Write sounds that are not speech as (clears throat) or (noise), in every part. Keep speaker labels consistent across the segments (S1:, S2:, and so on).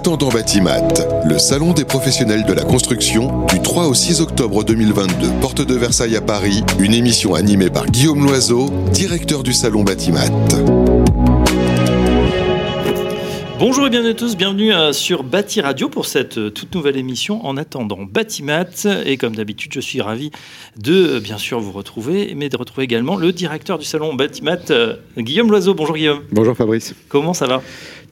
S1: Attendant Batimat, le salon des professionnels de la construction du 3 au 6 octobre 2022, porte de Versailles à Paris, une émission animée par Guillaume Loiseau, directeur du salon Batimat.
S2: Bonjour et bienvenue à tous, bienvenue euh, sur Bâti Radio pour cette euh, toute nouvelle émission en attendant Batimat. Et comme d'habitude, je suis ravi de euh, bien sûr vous retrouver, mais de retrouver également le directeur du salon Batimat, Guillaume Loiseau. Bonjour Guillaume.
S3: Bonjour Fabrice.
S2: Comment ça va?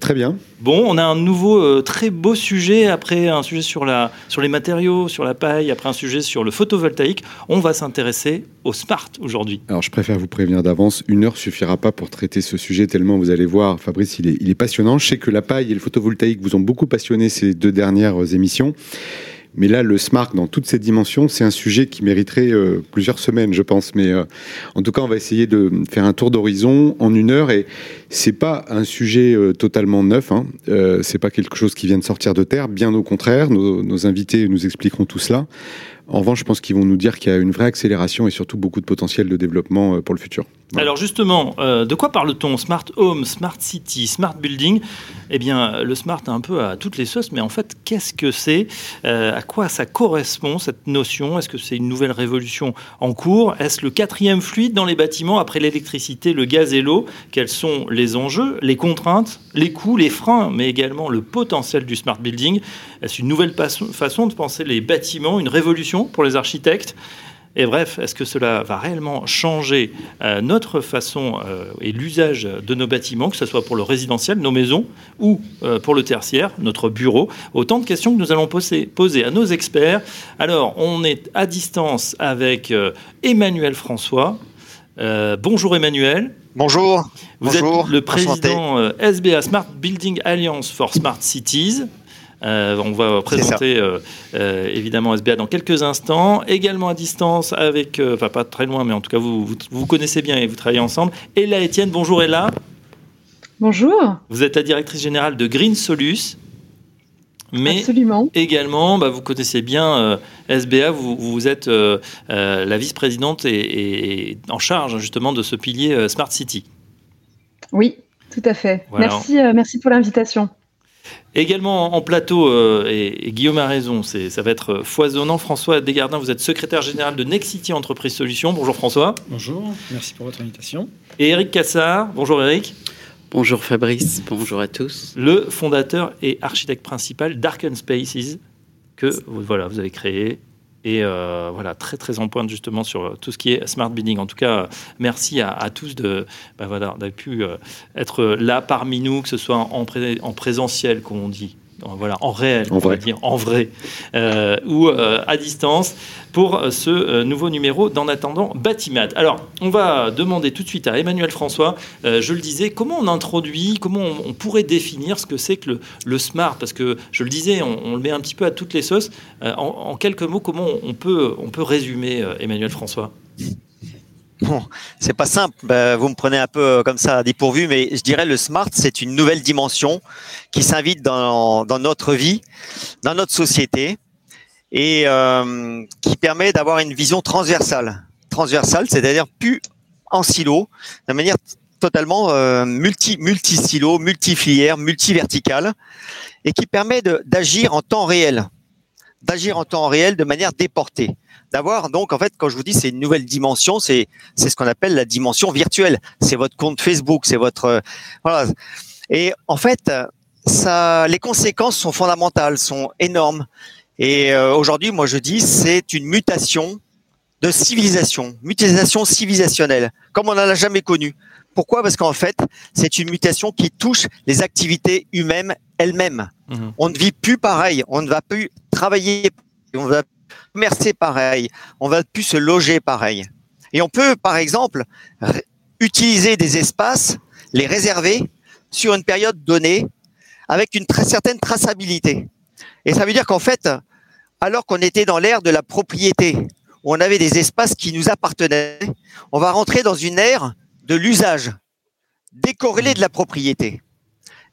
S3: Très bien.
S2: Bon, on a un nouveau euh, très beau sujet après un sujet sur, la, sur les matériaux, sur la paille, après un sujet sur le photovoltaïque. On va s'intéresser au smart aujourd'hui.
S3: Alors je préfère vous prévenir d'avance, une heure suffira pas pour traiter ce sujet tellement vous allez voir, Fabrice, il est, il est passionnant. Je sais que la paille et le photovoltaïque vous ont beaucoup passionné ces deux dernières émissions. Mais là, le smart dans toutes ses dimensions, c'est un sujet qui mériterait euh, plusieurs semaines, je pense. Mais euh, en tout cas, on va essayer de faire un tour d'horizon en une heure. Et c'est pas un sujet euh, totalement neuf. Hein. c'est pas quelque chose qui vient de sortir de terre. Bien au contraire, nos, invités nous expliqueront tout cela. En revanche, je pense qu'ils vont nous dire qu'il y a une vraie accélération et surtout beaucoup de potentiel de développement pour le futur.
S2: Alors justement, euh, de quoi parle-t-on Smart Home, Smart City, Smart Building? Eh bien, le smart un peu à toutes les sauces, mais en fait, qu'est-ce que c'est? Euh, À quoi ça correspond, cette notion? Est-ce que c'est une nouvelle révolution en cours? Est-ce le quatrième fluide dans les bâtiments après l'électricité, le gaz et l'eau? Quels sont les enjeux, les contraintes, les coûts, les freins, mais également le potentiel du Smart Building? Est-ce une nouvelle façon de penser les bâtiments, une révolution pour les architectes? Et bref, est-ce que cela va réellement changer euh, notre façon euh, et l'usage de nos bâtiments, que ce soit pour le résidentiel, nos maisons, ou euh, pour le tertiaire, notre bureau? Autant de questions que nous allons poser, poser à nos experts. Alors, on est à distance avec Emmanuel François. bonjour Emmanuel.
S4: Bonjour.
S2: Vous êtes le président SBA Smart Building Alliance for Smart Cities. Euh, on va présenter euh, euh, évidemment SBA dans quelques instants. Également à distance avec, enfin pas très loin, mais en tout cas vous, vous, connaissez bien et vous travaillez ensemble. Ella Etienne, bonjour Ella.
S5: Bonjour.
S2: Vous êtes la directrice générale de Green Solus.
S5: Mais Absolument.
S2: également, bah, vous connaissez bien SBA, vous, vous êtes la vice-présidente et, en charge justement de ce pilier Smart City.
S5: Oui, tout à fait. Merci, merci pour l'invitation.
S2: Également en plateau, euh, et, Guillaume a raison, ça va être foisonnant. François Desgardins, vous êtes secrétaire général de Nexity Entreprise Solutions. Bonjour François.
S6: Bonjour, merci pour votre invitation.
S2: Et Eric Cassard. Bonjour Eric.
S7: Bonjour Fabrice, bonjour à tous.
S2: Le fondateur et architecte principal d'Arken Spaces, que voilà, vous avez créé et euh, voilà, très très en pointe justement sur tout ce qui est smart building. En tout cas, merci à, tous de bah voilà, d'avoir pu euh, être là parmi nous, que ce soit en, en présentiel, comme on dit, voilà, en réel, on va dire, en vrai, euh, ou euh, à distance, pour ce euh, nouveau numéro d'En attendant Batimat. Alors, on va demander tout de suite à Emmanuel François, je le disais, comment on introduit, comment on, pourrait définir ce que c'est que le, smart, parce que je le disais, on, le met un petit peu à toutes les sauces. En, en, quelques mots, comment on peut, on peut résumer Emmanuel François?
S4: Bon, c'est pas simple. Ben, vous me prenez un peu euh, comme ça dépourvu, mais je dirais le smart, c'est une nouvelle dimension qui s'invite dans, dans, notre vie, dans notre société, et euh, qui permet d'avoir une vision transversale. Transversale, c'est-à-dire plus en silo, de manière totalement euh, multi multi silo, multi filière, multi verticale, et qui permet d'agir en temps réel, d'agir en temps réel de manière déportée d'avoir donc en fait quand je vous dis c'est une nouvelle dimension, c'est c'est ce qu'on appelle la dimension virtuelle. C'est votre compte Facebook, c'est votre euh, voilà. Et en fait, ça les conséquences sont fondamentales, sont énormes. Et euh, aujourd'hui, moi je dis c'est une mutation de civilisation, mutation civilisationnelle, comme on n'en a jamais connu. Pourquoi? Parce qu'en fait, c'est une mutation qui touche les activités humaines elles-mêmes. Mmh. On ne vit plus pareil, on ne va plus travailler, on va commercer pareil, on va plus se loger pareil. Et on peut, par exemple, utiliser des espaces, les réserver sur une période donnée avec une très certaine traçabilité. Et ça veut dire qu'en fait, alors qu'on était dans l'ère de la propriété, où on avait des espaces qui nous appartenaient, on va rentrer dans une ère de l'usage, décorrélé de la propriété,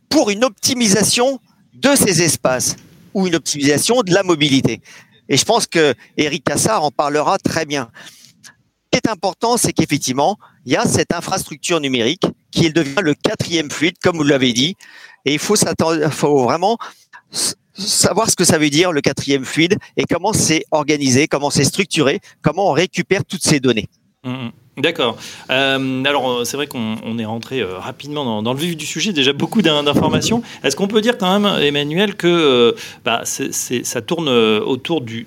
S4: pour une optimisation de ces espaces ou une optimisation de la mobilité. Et je pense que Eric Cassard en parlera très bien. Ce qui est important, c'est qu'effectivement, il y a cette infrastructure numérique qui devient le quatrième fluide, comme vous l'avez dit. Et il faut, faut vraiment savoir ce que ça veut dire le quatrième fluide et comment c'est organisé, comment c'est structuré, comment on récupère toutes ces données.
S2: Mmh, mmh. D'accord. Euh, alors, euh, c'est vrai qu'on est rentré euh, rapidement dans, le vif du sujet, déjà beaucoup d'informations. Est-ce qu'on peut dire quand même, Emmanuel, que bah, ça tourne autour de,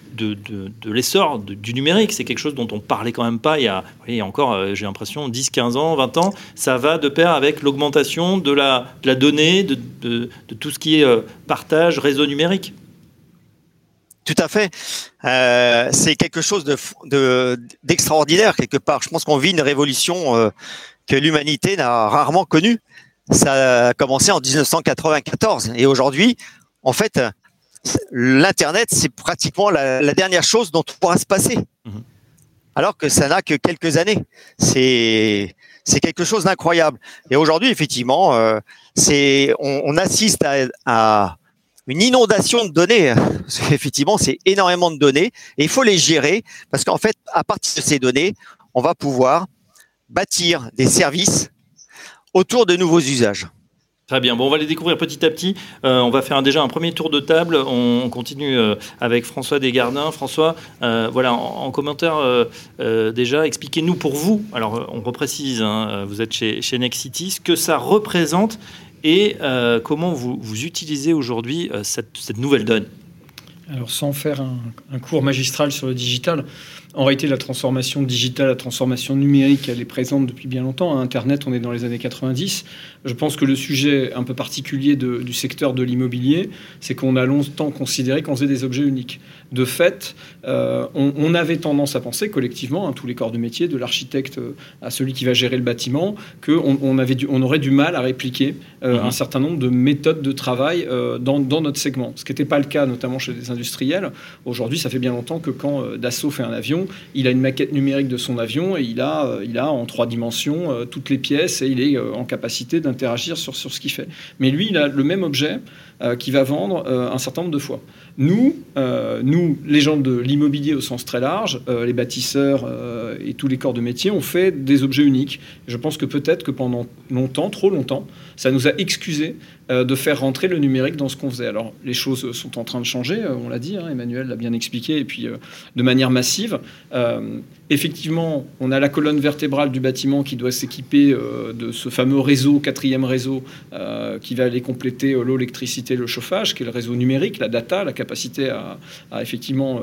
S2: l'essor du numérique? C'est quelque chose dont on parlait quand même pas il y a, encore, j'ai l'impression, 10, 15 ans, 20 ans. Ça va de pair avec l'augmentation de la, de la donnée, de, tout ce qui est partage, réseau numérique?
S4: Tout à fait. Euh, c'est quelque chose de, d'extraordinaire quelque part. Je pense qu'on vit une révolution euh, que l'humanité n'a rarement connue. Ça a commencé en 1994 et aujourd'hui, en fait, l'internet c'est pratiquement la, dernière chose dont on pourra se passer. Mhm. Alors que ça n'a que quelques années. C'est c'est quelque chose d'incroyable. Et aujourd'hui, effectivement, euh, c'est on, assiste à une inondation de données. (laughs) Effectivement, c'est énormément de données et il faut les gérer parce qu'en fait, à partir de ces données, on va pouvoir bâtir des services autour de nouveaux usages.
S2: Très bien. Bon, on va les découvrir petit à petit. Euh, on va faire déjà un premier tour de table. On, continue euh, avec François Desgardins. François, euh, voilà, en, commentaire déjà, expliquez-nous pour vous. Alors, on reprécise, hein, vous êtes chez, chez Nexity, ce que ça représente et euh, comment vous, utilisez aujourd'hui euh, cette, nouvelle donne?
S6: Alors sans faire un, cours magistral sur le digital, en réalité, la transformation digitale, la transformation numérique, elle est présente depuis bien longtemps. À Internet, on est dans les années 90. Je pense que le sujet un peu particulier du secteur de l'immobilier, c'est qu'on a longtemps considéré qu'on faisait des objets uniques. De fait, euh, on, avait tendance à penser collectivement, hein, tous les corps de métier, de l'architecte euh, à celui qui va gérer le bâtiment, qu'on on avait on aurait du mal à répliquer euh, mhm. un certain nombre de méthodes de travail dans, dans, notre segment. Ce qui n'était pas le cas notamment chez les industriels. Aujourd'hui, ça fait bien longtemps que quand Dassault fait un avion, il a une maquette numérique de son avion et il a, euh, il a en trois dimensions euh, toutes les pièces et il est euh, en capacité d'interagir sur, sur ce qu'il fait. Mais lui, il a le même objet qui va vendre un certain nombre de fois. Nous, nous, les gens de l'immobilier au sens très large, les bâtisseurs et tous les corps de métier, on fait des objets uniques. Je pense que peut-être que pendant longtemps, trop longtemps, ça nous a excusé de faire rentrer le numérique dans ce qu'on faisait. Alors, les choses sont en train de changer, on l'a dit, hein, Emmanuel l'a bien expliqué, et puis de manière massive. Euh, effectivement, on a la colonne vertébrale du bâtiment qui doit s'équiper euh, de ce fameux réseau, quatrième réseau, euh, qui va aller compléter l'eau, l'électricité, le chauffage, qui est le réseau numérique, la data, la capacité à, effectivement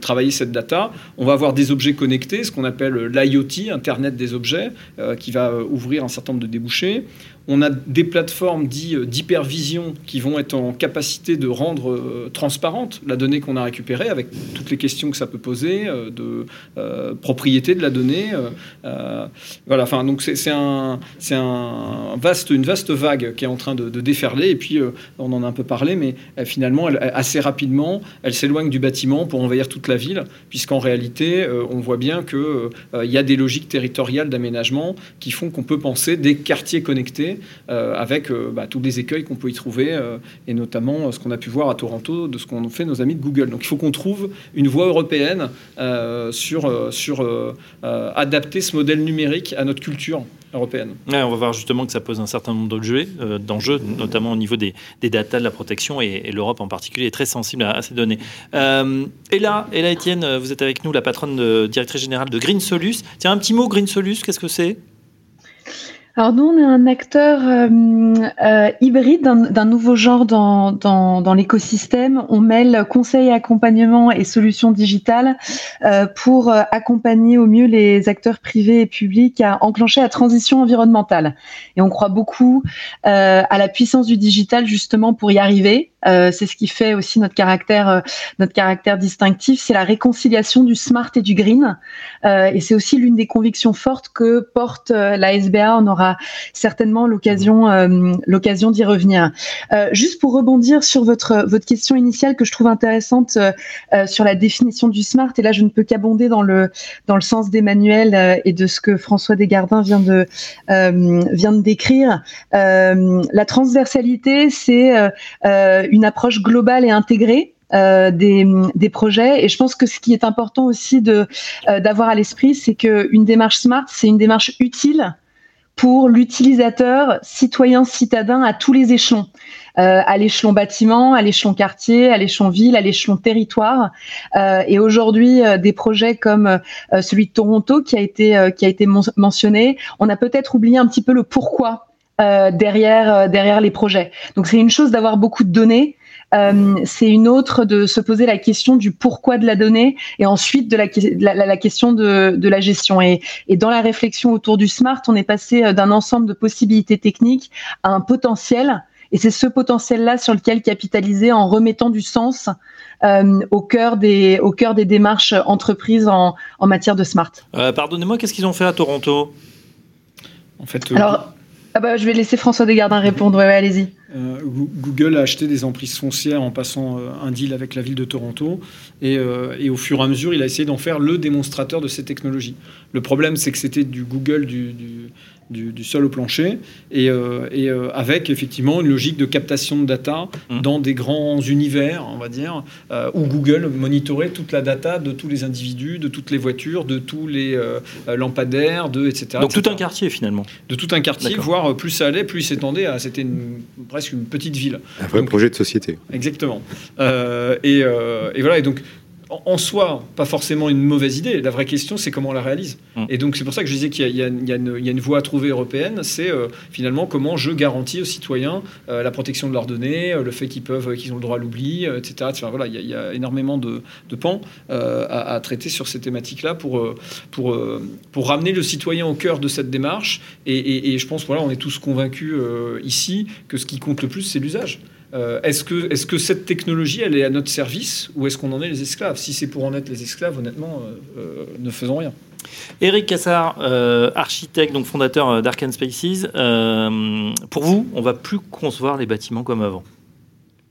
S6: travailler cette data. On va avoir des objets connectés, ce qu'on appelle l'IoT, Internet des objets, qui va ouvrir un certain nombre de débouchés. On a des plateformes dites euh, d'hypervision qui vont être en capacité de rendre euh, transparente la donnée qu'on a récupérée avec toutes les questions que ça peut poser euh, de propriété de la donnée. voilà, enfin, donc c'est un, vaste, une vaste vague qui est en train de, déferler et puis on en a un peu parlé, mais finalement, assez rapidement, elle s'éloigne du bâtiment pour envahir toute la ville, puisqu'en réalité, on voit bien qu'il il y a des logiques territoriales d'aménagement qui font qu'on peut penser des quartiers connectés euh, avec euh, bah, tous les écueils qu'on peut y trouver, euh, et notamment ce qu'on a pu voir à Toronto de ce qu'ont fait nos amis de Google. Donc il faut qu'on trouve une voie européenne sur, sur adapter ce modèle numérique à notre culture européenne.
S2: on va voir justement que ça pose un certain nombre d'enjeux, notamment au niveau des, des datas, de la protection, et, l'Europe en particulier est très sensible à, ces données. et là, et là, Étienne, vous êtes avec nous, la patronne directrice générale de Green Solus. Tiens, un petit mot, Green Solus, qu'est-ce que c'est?
S5: Alors nous, on est un acteur euh, euh, hybride d'un nouveau genre dans, l'écosystème. On mêle conseil, accompagnement et solutions digitales euh, pour accompagner au mieux les acteurs privés et publics à enclencher la transition environnementale. Et on croit beaucoup à la puissance du digital justement pour y arriver. Euh, c'est ce qui fait aussi notre caractère, euh, notre caractère distinctif, c'est la réconciliation du smart et du green. Euh, et c'est aussi l'une des convictions fortes que porte la SBA. On aura certainement l'occasion, l'occasion d'y revenir. juste pour rebondir sur votre votre question initiale que je trouve intéressante sur la définition du smart. Et là, je ne peux qu'abonder dans le dans le sens d'Emmanuel et de ce que François Desgardins vient de vient de décrire. la transversalité, c'est une approche globale et intégrée euh, des, des, projets. Et je pense que ce qui est important aussi de euh, d'avoir à l'esprit, c'est qu'une démarche smart, c'est une démarche utile pour l'utilisateur, citoyen, citadin à tous les échelons. Euh, à l'échelon bâtiment, à l'échelon quartier, à l'échelon ville, à l'échelon territoire. Euh, et aujourd'hui, euh, des projets comme celui de Toronto qui a été qui a été mentionné, on a peut-être oublié un petit peu le pourquoi derrière derrière les projets. Donc c'est une chose d'avoir beaucoup de données. Euh, c'est une autre de se poser la question du pourquoi de la donnée et ensuite de la, la, la question de, de, la gestion. Et, et, dans la réflexion autour du smart, on est passé d'un ensemble de possibilités techniques à un potentiel et c'est ce potentiel-là sur lequel capitaliser en remettant du sens euh, au, cœur des, au cœur des démarches entreprises en, en matière de smart.
S2: Euh, Pardonnez-moi, qu'est-ce qu'ils ont fait à Toronto?
S5: En fait, euh, Alors, ah bah, je vais laisser François Desgardins répondre.
S6: Euh, Google a acheté des emprises foncières en passant euh, un deal avec la ville de Toronto. Et, euh, et, au fur et à mesure, il a essayé d'en faire le démonstrateur de ces technologies. Le problème, c'est que c'était du Google du, du, sol au plancher, et, euh, et euh, avec effectivement une logique de captation de data mmh. dans des grands univers, on va dire, euh, où Google monitorait toute la data de tous les individus, de toutes les voitures, de tous les lampadaires, de etc.
S2: Donc tout un quartier finalement.
S6: De tout un quartier, voire plus ça allait, plus il s'étendait. C'était presque une petite ville.
S3: Un vrai projet de société.
S6: Exactement. et, et, voilà. Et donc en soi, pas forcément une mauvaise idée. La vraie question, c'est comment on la réalise. Hum. Et donc, c'est pour ça que je disais qu'il y, a une voie à trouver européenne. C'est euh, finalement comment je garantis aux citoyens euh, la protection de leurs données, euh, le fait qu'ils peuvent, qu'ils ont le droit à l'oubli, etc. voilà, il y, a énormément de, pans à, traiter sur ces thématiques-là pour, pour, pour ramener le citoyen au cœur de cette démarche. Et, et je pense, voilà, on est tous convaincus ici que ce qui compte le plus, c'est l'usage. Euh, est-ce que, est que cette technologie, elle est à notre service ou est-ce qu'on en est les esclaves? Si c'est pour en être les esclaves, honnêtement, euh, euh, ne faisons rien.
S2: Eric Cassard, architecte, donc fondateur d'Arcan Spaces. pour vous, on va plus concevoir les bâtiments comme avant?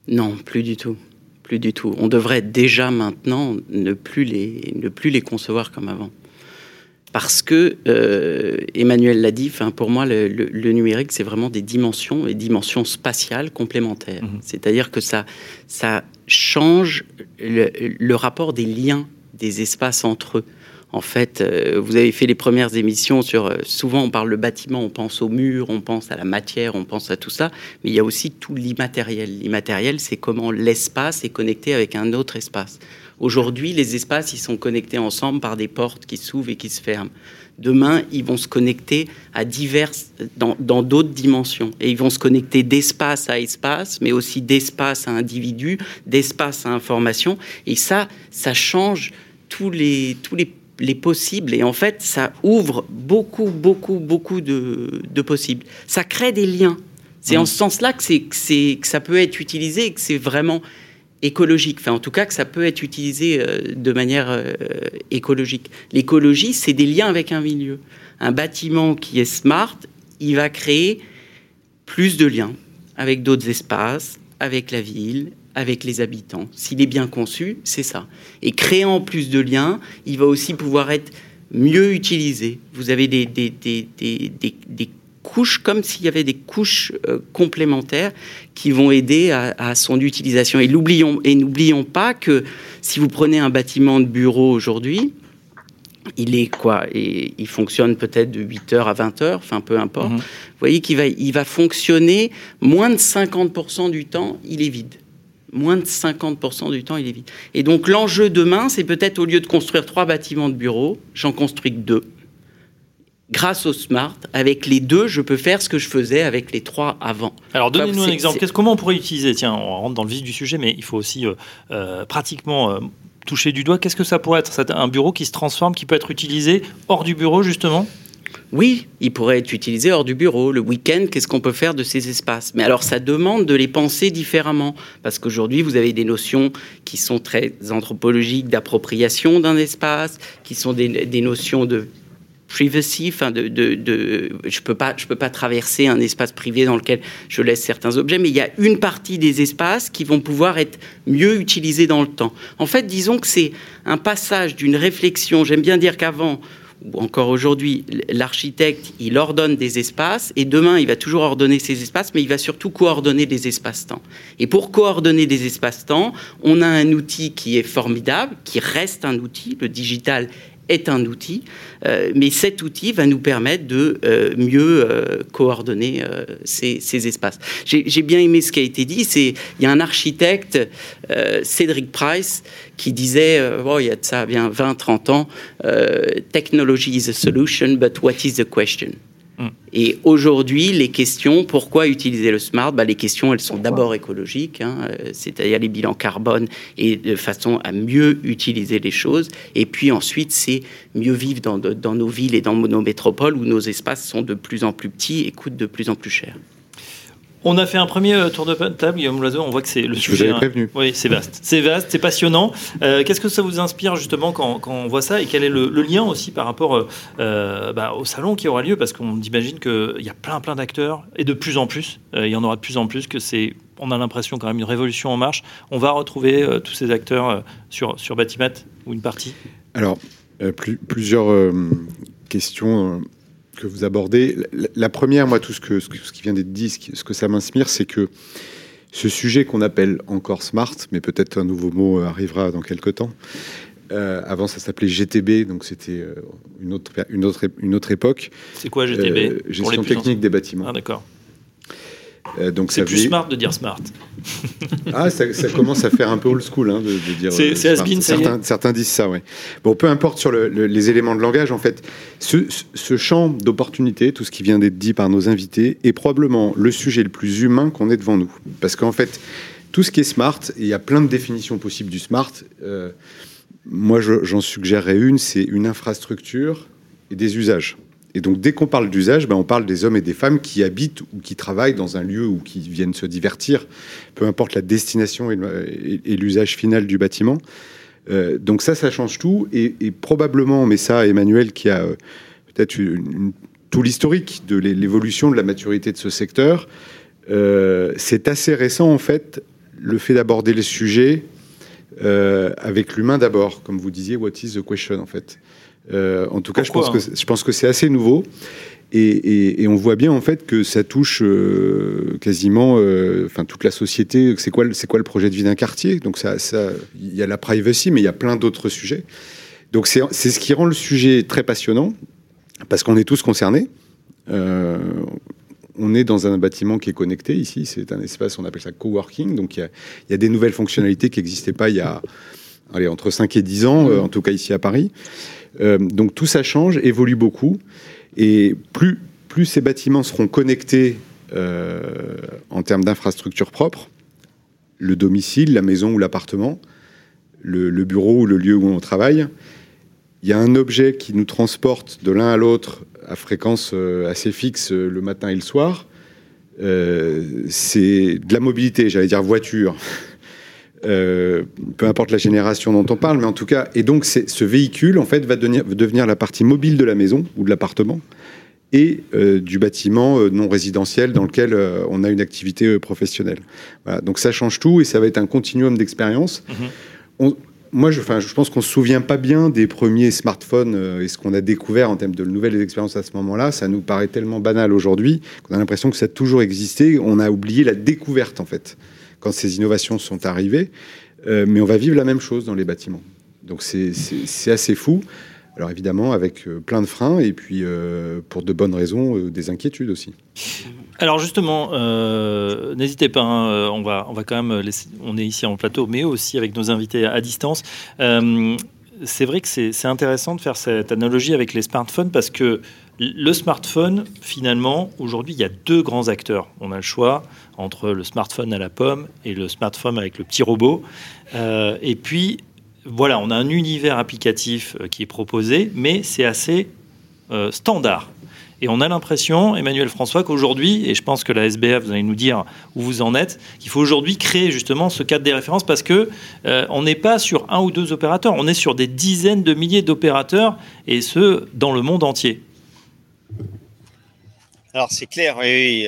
S7: Non, plus du tout. Plus du tout. On devrait déjà maintenant ne plus les, ne plus les concevoir comme avant parce que euh, Emmanuel l'a dit, pour moi, le, numérique, c'est vraiment des dimensions et dimensions spatiales complémentaires. Mhm. C'est-à-dire que ça, ça change le, rapport des liens des espaces entre eux. En fait, euh, vous avez fait les premières émissions sur. Euh, souvent, on parle de bâtiment, on pense au mur, on pense à la matière, on pense à tout ça, mais il y a aussi tout l'immatériel. L'immatériel, c'est comment l'espace est connecté avec un autre espace. Aujourd'hui, les espaces, ils sont connectés ensemble par des portes qui s'ouvrent et qui se ferment. Demain, ils vont se connecter à diverses, dans d'autres dimensions. Et ils vont se connecter d'espace à espace, mais aussi d'espace à individu, d'espace à information. Et ça, ça change tous les, tous les, les, possibles. Et en fait, ça ouvre beaucoup, beaucoup, beaucoup de, de possibles. Ça crée des liens. C'est en mmh. ce sens-là que, que, que ça peut être utilisé et que c'est vraiment écologique, en tout cas que ça peut être utilisé euh, de manière euh, écologique. L'écologie, c'est des liens avec un milieu. Un bâtiment qui est smart, il va créer plus de liens avec d'autres espaces, avec la ville, avec les habitants. S'il est bien conçu, c'est ça. Et créant plus de liens, il va aussi pouvoir être mieux utilisé. Vous avez des couches, comme s'il y avait des couches euh, complémentaires qui vont aider à, son utilisation. Et n'oublions pas que si vous prenez un bâtiment de bureau aujourd'hui, il est quoi et Il fonctionne peut-être de 8h à 20h, enfin peu importe. Mhm. Vous voyez qu'il va, il va fonctionner moins de 50% du temps, il est vide. Moins de 50% du temps, il est vide. Et donc l'enjeu demain, c'est peut-être au lieu de construire trois bâtiments de bureau, j'en construis que deux grâce au smart, avec les deux, je peux faire ce que je faisais avec les trois avant.
S2: Alors donnez-nous un exemple. comment on pourrait utiliser? Tiens, on rentre dans le vif du sujet, mais il faut aussi euh, euh, pratiquement euh, toucher du doigt. Qu'est-ce que ça pourrait être? C'est un bureau qui se transforme, qui peut être utilisé hors du bureau, justement?
S7: Oui, il pourrait être utilisé hors du bureau. Le week-end, qu'est-ce qu'on peut faire de ces espaces? Mais alors, ça demande de les penser différemment. Parce qu'aujourd'hui, vous avez des notions qui sont très anthropologiques d'appropriation d'un espace, qui sont des, des notions de privacy, je peux pas, je peux pas traverser un espace privé dans lequel je laisse certains objets, mais il y a une partie des espaces qui vont pouvoir être mieux utilisés dans le temps. En fait, disons que c'est un passage d'une réflexion. J'aime bien dire qu'avant ou encore aujourd'hui, l'architecte, il ordonne des espaces, et demain, il va toujours ordonner ces espaces, mais il va surtout coordonner des espaces-temps. Et pour coordonner des espaces-temps, on a un outil qui est formidable, qui reste un outil, le digital est un outil, euh, mais cet outil va nous permettre de euh, mieux coordonner ces, ces, espaces. J'ai bien aimé ce qui a été dit. C'est il y a un architecte, Cédric Price, qui disait, oh, il y a de ça bien 20-30 ans, technology is a solution, but what is the question? Mm. Et aujourd'hui, les questions, pourquoi utiliser le smart? Bah, Les questions, elles sont d'abord écologiques, hein, euh, c'est-à-dire les bilans carbone et de façon à mieux utiliser les choses. Et puis ensuite, c'est mieux vivre dans, dans nos villes et dans nos métropoles où nos espaces sont de plus en plus petits et coûtent de plus en plus cher.
S2: On a fait un premier euh, tour de table, Guillaume Loiseau. On voit que c'est le
S3: sujet.
S2: Vous
S3: hein. prévenu.
S2: Oui, c'est vaste. C'est vaste, c'est passionnant. Euh, qu'est-ce que ça vous inspire justement quand, on voit ça et quel est le, lien aussi par rapport euh, bah, au salon qui aura lieu? Parce qu'on imagine qu'il y a plein, plein d'acteurs et de plus en plus. il y en aura de plus en plus que c'est. On a l'impression quand même une révolution en marche. On va retrouver tous ces acteurs sur, sur Batimat ou une partie?
S3: Alors, plusieurs questions que vous abordez. La, première, moi, tout ce, que, ce, qui vient d'être dit, ce, que ça m'inspire, c'est que ce sujet qu'on appelle encore smart, mais peut-être un nouveau mot arrivera dans quelques temps. Euh, avant, ça s'appelait GTB, donc c'était euh, une autre, une, autre, une autre époque.
S2: C'est quoi GTB
S3: euh, Gestion technique des bâtiments.
S2: Ah, d'accord.
S3: Euh,
S2: c'est plus smart de dire smart. (laughs)
S3: ah, ça, commence à faire un peu old school hein, de, dire.
S2: C'est euh,
S3: certains, certains, disent ça, oui. Bon, peu importe sur les éléments de langage, en fait, ce, champ d'opportunité, tout ce qui vient d'être dit par nos invités, est probablement le sujet le plus humain qu'on ait devant nous. Parce qu'en fait, tout ce qui est smart, il y a plein de définitions possibles du smart. Euh, moi, j'en suggérerais une, c'est une infrastructure et des usages. Et donc, dès qu'on parle d'usage, ben, on parle des hommes et des femmes qui habitent ou qui travaillent dans un lieu ou qui viennent se divertir, peu importe la destination et l'usage final du bâtiment. Euh, donc ça, ça change tout. Et, probablement, mais ça, Emmanuel, qui a euh, peut-être tout l'historique de l'évolution de la maturité de ce secteur, euh, c'est assez récent, en fait, le fait d'aborder les sujets avec l'humain d'abord, comme vous disiez, what is the question, en fait? Euh, en tout cas, je pense, que, je pense que c'est assez nouveau. Et, on voit bien en fait que ça touche euh, quasiment, euh, enfin toute la société. C'est quoi, le projet de vie d'un quartier? Donc ça, il y a la privacy, mais il y a plein d'autres sujets. Donc c'est ce qui rend le sujet très passionnant parce qu'on est tous concernés. on est dans un bâtiment qui est connecté ici. C'est un espace, on appelle ça coworking. Donc il y a, y a, des nouvelles fonctionnalités qui n'existaient pas il y a allez, entre 5 et 10 ans, en tout cas ici à Paris. Euh, donc tout ça change, évolue beaucoup. Et plus, plus ces bâtiments seront connectés euh, en termes d'infrastructures propres, le domicile, la maison ou l'appartement, le, bureau ou le lieu où on travaille, il y a un objet qui nous transporte de l'un à l'autre à fréquence euh, assez fixe le matin et le soir. c'est de la mobilité, j'allais dire voiture. Euh, peu importe la génération dont on parle, mais en tout cas, et donc ce véhicule en fait va devenir, devenir, la partie mobile de la maison ou de l'appartement et euh, du bâtiment euh, non résidentiel dans lequel on a une activité professionnelle. Voilà, donc ça change tout et ça va être un continuum d'expérience. Mm-hmm. Moi, je, je pense qu'on se souvient pas bien des premiers smartphones et ce qu'on a découvert en termes de nouvelles expériences à ce moment-là. Ça nous paraît tellement banal aujourd'hui qu'on a l'impression que ça a toujours existé. On a oublié la découverte en fait quand ces innovations sont arrivées. Euh, mais on va vivre la même chose dans les bâtiments. Donc c'est assez fou. Alors évidemment avec euh, plein de freins et puis euh, pour de bonnes raisons, des inquiétudes aussi.
S2: Alors justement, n'hésitez pas, hein, on, va, on va quand même on est ici en plateau, mais aussi avec nos invités à, distance. c'est vrai que c'est intéressant de faire cette analogie avec les smartphones parce que le smartphone, finalement, aujourd'hui, il y a deux grands acteurs. On a le choix entre le smartphone à la pomme et le smartphone avec le petit robot. Euh, et puis, voilà, on a un univers applicatif euh, qui est proposé, mais c'est assez euh, standard. Et on a l'impression, Emmanuel François, qu'aujourd'hui, et je pense que la SBF, vous allez nous dire où vous en êtes, qu'il faut aujourd'hui créer justement ce cadre des références parce que on n'est pas sur un ou deux opérateurs, on est sur des dizaines de milliers d'opérateurs et ce dans le monde entier.
S4: Alors c'est clair, oui.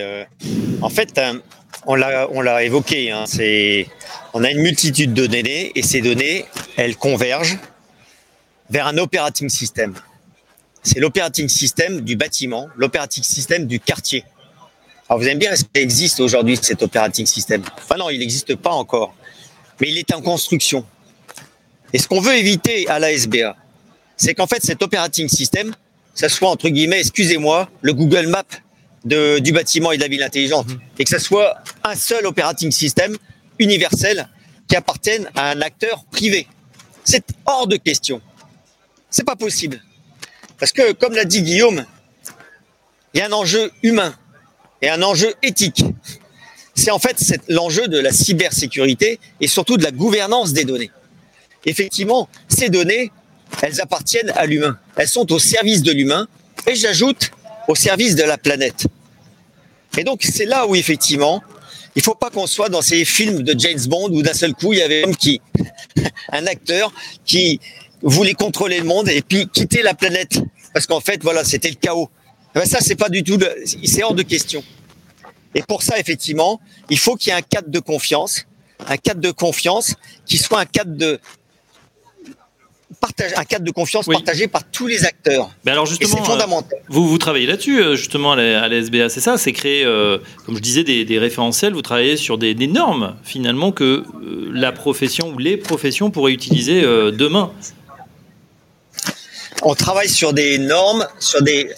S4: en fait, on l'a évoqué, hein, on a une multitude de données et ces données, elles convergent vers un operating system. C'est l'operating system du bâtiment, l'operating system du quartier. Alors vous allez me est-ce qu'il existe aujourd'hui cet operating system? Enfin non, il n'existe pas encore, mais il est en construction. Et ce qu'on veut éviter à la SBA, c'est qu'en fait, cet operating system, ça soit entre guillemets, excusez-moi, le Google Map de, du bâtiment et de la ville intelligente,
S2: Mhm.
S4: et que ça soit un seul operating system universel qui appartienne à un acteur privé. C'est hors de question. C'est pas possible. Parce que, comme l'a dit Guillaume, il y a un enjeu humain et un enjeu éthique. C'est en fait l'enjeu de la cybersécurité et surtout de la gouvernance des données. Effectivement, ces données, elles appartiennent à l'humain. Elles sont au service de l'humain et j'ajoute au service de la planète. Et donc c'est là où effectivement, il faut pas qu'on soit dans ces films de James Bond où d'un seul coup il y avait un (laughs) acteur qui voulait contrôler le monde et puis quitter la planète parce qu'en fait voilà c'était le chaos. Eh ben, ça c'est pas du tout, c'est hors de question. Et pour ça effectivement, il faut qu'il y ait un cadre de confiance, un cadre de confiance qui soit un cadre de partage, un cadre de confiance
S2: Oui.
S4: partagé par tous les acteurs.
S2: Mais alors
S4: Et
S2: justement,
S4: c'est
S2: euh,
S4: fondamental.
S2: vous, vous travaillez là-dessus, euh, justement, à la, à la SBA, c'est ça? C'est créer, euh, comme je disais, des, des référentiels, vous travaillez sur des, des normes, finalement, que euh, la profession ou les professions pourraient utiliser euh, demain.
S4: on travaille sur des normes, sur des,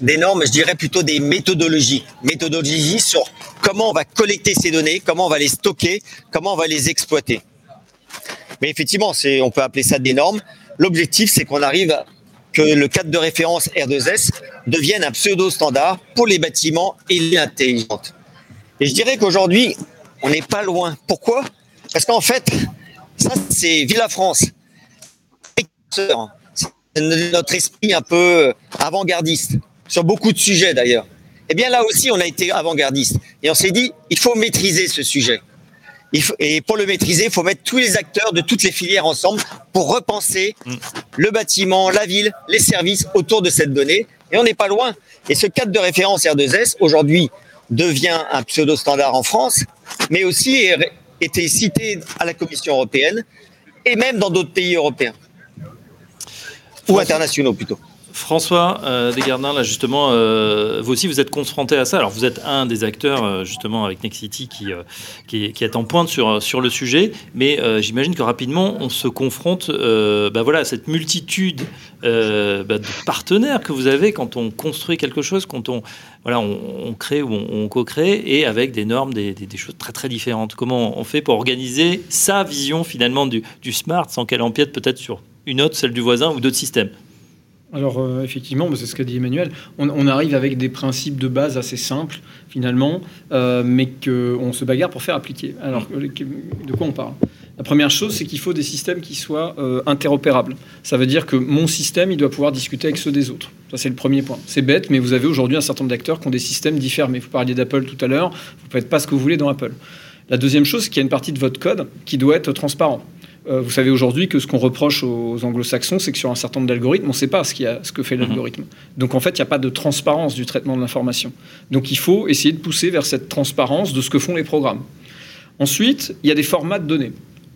S4: des normes, je dirais plutôt des méthodologies. Méthodologies sur comment on va collecter ces données, comment on va les stocker, comment on va les exploiter. Mais effectivement, on peut appeler ça des normes. L'objectif, c'est qu'on arrive à que le cadre de référence R2S devienne un pseudo-standard pour les bâtiments et les intelligentes. Et je dirais qu'aujourd'hui, on n'est pas loin. Pourquoi? Parce qu'en fait, ça, c'est Villa France. C'est notre esprit un peu avant-gardiste, sur beaucoup de sujets d'ailleurs. Eh bien là aussi, on a été avant-gardiste. Et on s'est dit, il faut maîtriser ce sujet. Faut- et pour le maîtriser, il faut mettre tous les acteurs de toutes les filières ensemble pour repenser
S2: Mm.
S4: le bâtiment, la ville, les services autour de cette donnée. Et on n'est pas loin. Et ce cadre de référence R2S, aujourd'hui, devient un pseudo-standard en France, mais aussi était cité à la Commission européenne et même dans d'autres pays européens. Ou internationaux plutôt.
S2: François euh, Desgardins, là justement, euh, vous aussi vous êtes confronté à ça. Alors vous êtes un des acteurs euh, justement avec Nexity qui, qui, qui est en pointe sur, sur le sujet, mais j'imagine que rapidement on se confronte bah voilà, à cette multitude bah, de partenaires que vous avez quand on construit quelque chose, quand on, voilà, on, crée ou on, on co-crée, et avec des normes, des, des- des choses très très différentes. Comment on fait pour organiser sa vision finalement du, du smart sans qu'elle empiète peut-être sur une autre, celle du voisin ou d'autres systèmes?
S6: Alors euh, effectivement, c'est ce qu'a dit Emmanuel, on, on arrive avec des principes de base assez simples finalement, euh, mais qu'on se bagarre pour faire appliquer. Alors de quoi on parle? La première chose, c'est qu'il faut des systèmes qui soient euh, interopérables. Ça veut dire que mon système, il doit pouvoir discuter avec ceux des autres. Ça, c'est le premier point. C'est bête, mais vous avez aujourd'hui un certain nombre d'acteurs qui ont des systèmes différents. Vous parliez d'Apple tout à l'heure, vous ne faites pas ce que vous voulez dans Apple. La deuxième chose, c'est qu'il y a une partie de votre code qui doit être transparent. Euh, vous savez aujourd'hui que ce qu'on reproche aux anglo-saxons, c'est que sur un certain nombre d'algorithmes, on ne sait pas ce, y a- ce que fait l'algorithme. Donc en fait, il n'y a pas de transparence du traitement de l'information. Donc il faut essayer de pousser vers cette transparence de ce que font les programmes. Ensuite, il y a des formats de données.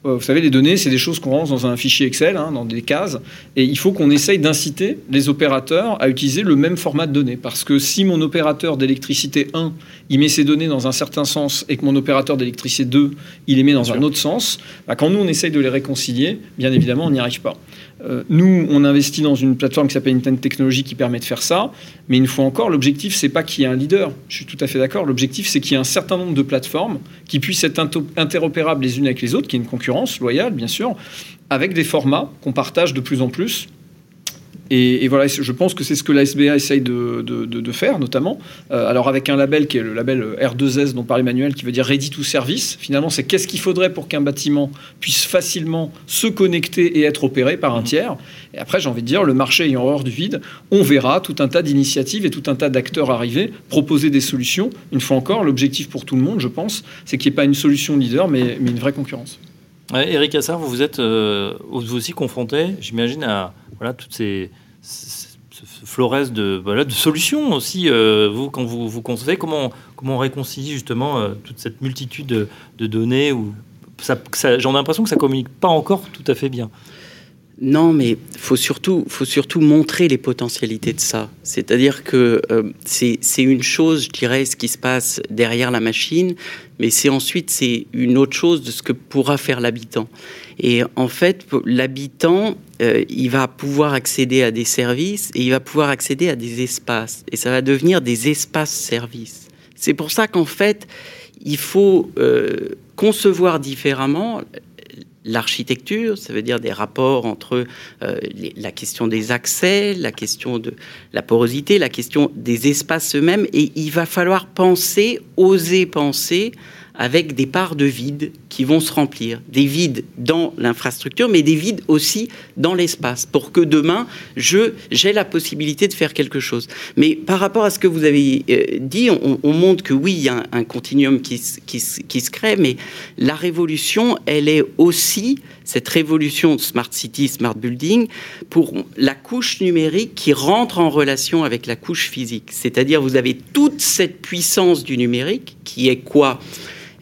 S6: Euh, Vous savez, les données, c'est des choses qu'on range dans un fichier Excel, hein, dans des cases, et il faut qu'on essaye d'inciter les opérateurs à utiliser le même format de données. Parce que si mon opérateur d'électricité 1, il met ses données dans un certain sens, et que mon opérateur d'électricité 2, il les met dans un autre sens, bah, quand nous, on essaye de les réconcilier, bien évidemment, on n'y arrive pas. Euh, nous, on investit dans une plateforme qui s'appelle Intent Technology qui permet de faire ça, mais une fois encore, l'objectif, c'est pas qu'il y ait un leader. Je suis tout à fait d'accord. L'objectif, c'est qu'il y ait un certain nombre de plateformes qui puissent être interopérables les unes avec les autres, qu'il y ait une concurrence loyale, bien sûr, avec des formats qu'on partage de plus en plus. Et, et voilà, je pense que c'est ce que la SBA essaye de, de- de- de faire, notamment. Euh, alors, avec un label qui est le label R2S dont parlait Emmanuel, qui veut dire Ready to Service. Finalement, c'est qu'est-ce qu'il faudrait pour qu'un bâtiment puisse facilement se connecter et être opéré par un tiers. Et après, j'ai envie de dire, le marché ayant horreur du vide, on verra tout un tas d'initiatives et tout un tas d'acteurs arriver, proposer des solutions. Une fois encore, l'objectif pour tout le monde, je pense, c'est qu'il n'y ait pas une solution leader, mais, mais une vraie concurrence.
S2: Ouais, Eric Assar, vous vous êtes euh, vous aussi confronté, j'imagine, à voilà, toutes ces, ce ce florès de, voilà, de solutions aussi. euh, vous, quand vous, vous concevez, comment, comment on réconcilie justement euh, toute cette multitude de, données où ça, J'en ai l'impression que ça communique pas encore tout à fait bien.
S7: Non, mais faut surtout, faut surtout montrer les potentialités de ça. C'est-à-dire que euh, c'est une chose, je dirais, ce qui se passe derrière la machine, mais c'est ensuite c'est une autre chose de ce que pourra faire l'habitant. Et en fait, l'habitant, euh, il va pouvoir accéder à des services et il va pouvoir accéder à des espaces. Et ça va devenir des espaces-services. C'est pour ça qu'en fait, il faut euh, concevoir différemment l'architecture, ça veut dire des rapports entre euh, la question des accès, la question de la porosité, la question des espaces eux-mêmes, et il va falloir penser, oser penser avec des parts de vide qui vont se remplir, des vides dans l'infrastructure, mais des vides aussi dans l'espace, pour que demain, je j'ai la possibilité de faire quelque chose. Mais par rapport à ce que vous avez euh, dit, on, montre que oui, il y a un, continuum qui, qui, qui, se crée, mais la révolution, elle est aussi cette révolution de smart city, smart building, pour la couche numérique qui rentre en relation avec la couche physique. C'est-à-dire, vous avez toute cette puissance du numérique qui est quoi?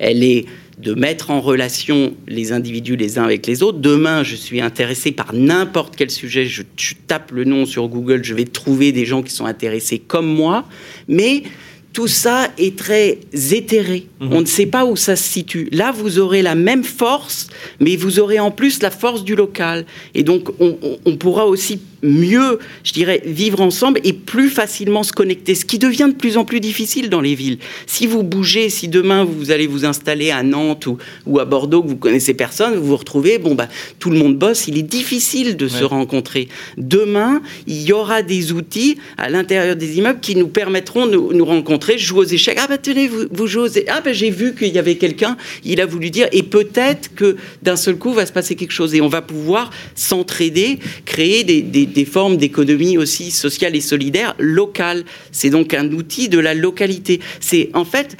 S7: Elle est de mettre en relation les individus les uns avec les autres. Demain, je suis intéressé par n'importe quel sujet, je, tape le nom sur Google, je vais trouver des gens qui sont intéressés comme moi, mais tout ça est très éthéré. Mhm. On ne sait pas où ça se situe. Là, vous aurez la même force, mais vous aurez en plus la force du local. Et donc, on pourra aussi mieux, je dirais, vivre ensemble et plus facilement se connecter, ce qui devient de plus en plus difficile dans les villes. Si vous bougez, si demain vous allez vous installer à Nantes ou, à Bordeaux, que vous connaissez personne, vous vous retrouvez, bon, bah, tout le monde bosse, il est difficile de se rencontrer. Demain, il y aura des outils à l'intérieur des immeubles qui nous permettront de nous rencontrer. Je joue aux échecs. Ah, bah, tenez, vous, jouez. Ah, bah, j'ai vu qu'il y avait quelqu'un, il a voulu dire, et peut-être que d'un seul coup va se passer quelque chose et on va pouvoir s'entraider, créer des des formes d'économie aussi sociale et solidaire locale. C'est donc un outil de la localité. C'est en fait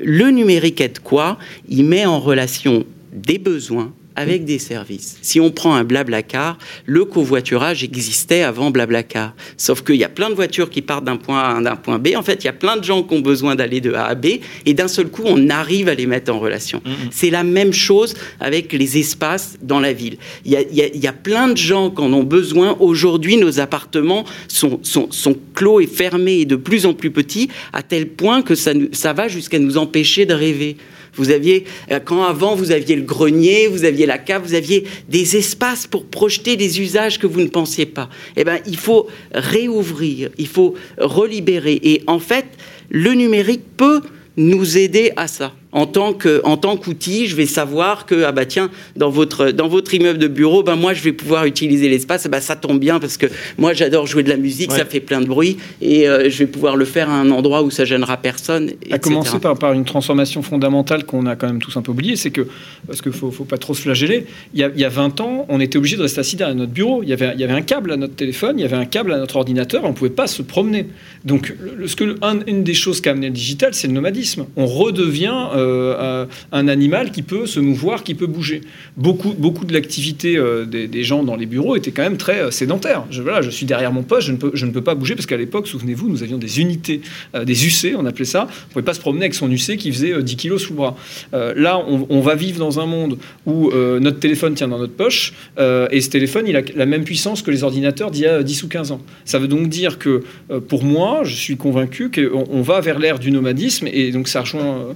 S7: le numérique est quoi? Il met en relation des besoins avec des services. Si on prend un Blablacar, le covoiturage existait avant Blablacar. Sauf qu'il y a plein de voitures qui partent d'un point A à un point B. En fait, il y a plein de gens qui ont besoin d'aller de A à B. Et d'un seul coup, on arrive à les mettre en relation. Mm-hmm. C'est la même chose avec les espaces dans la ville. Il y a, il y a, plein de gens qui en ont besoin. Aujourd'hui, nos appartements sont, sont, sont, clos et fermés et de plus en plus petits, à tel point que ça, ça va jusqu'à nous empêcher de rêver. Vous aviez, euh, quand avant, vous aviez le grenier, vous aviez la cave, vous aviez des espaces pour projeter des usages que vous ne pensiez pas. Eh bien, il faut réouvrir, il faut relibérer. Et en fait, le numérique peut nous aider à ça en tant qu'outil, je vais savoir que ah bah tiens dans votre dans votre immeuble de bureau, ben moi je vais pouvoir utiliser l'espace. Bah ça tombe bien parce que moi j'adore jouer de la musique, ça fait plein de bruit et euh, je vais pouvoir le faire à un endroit où ça gênera personne.
S6: À commencer par, par une transformation fondamentale qu'on a quand même tous un peu oublié, c'est que parce qu'il faut faut pas trop se flageller. Il y, a, il y a 20 ans, on était obligé de rester assis derrière notre bureau. Il y avait il y avait un câble à notre téléphone, il y avait un câble à notre ordinateur, on pouvait pas se promener. Donc ce que une des choses qu'a amené le digital, c'est le nomadisme. On redevient euh, euh, un animal qui peut se mouvoir, qui peut bouger. Beaucoup, beaucoup de l'activité euh, des, gens dans les bureaux était quand même très sédentaire. Je, voilà, je suis derrière mon poste, je ne peux, pas bouger parce qu'à l'époque, souvenez-vous, nous avions des unités, des UC, on appelait ça. On ne pouvait pas se promener avec son UC qui faisait 10 kilos sous le bras. là, on, va vivre dans un monde où notre téléphone tient dans notre poche et ce téléphone, il a la même puissance que les ordinateurs d'il y a 10 ou 15 ans. Ça veut donc dire que pour moi, je suis convaincu qu'on on va vers l'ère du nomadisme et donc ça rejoint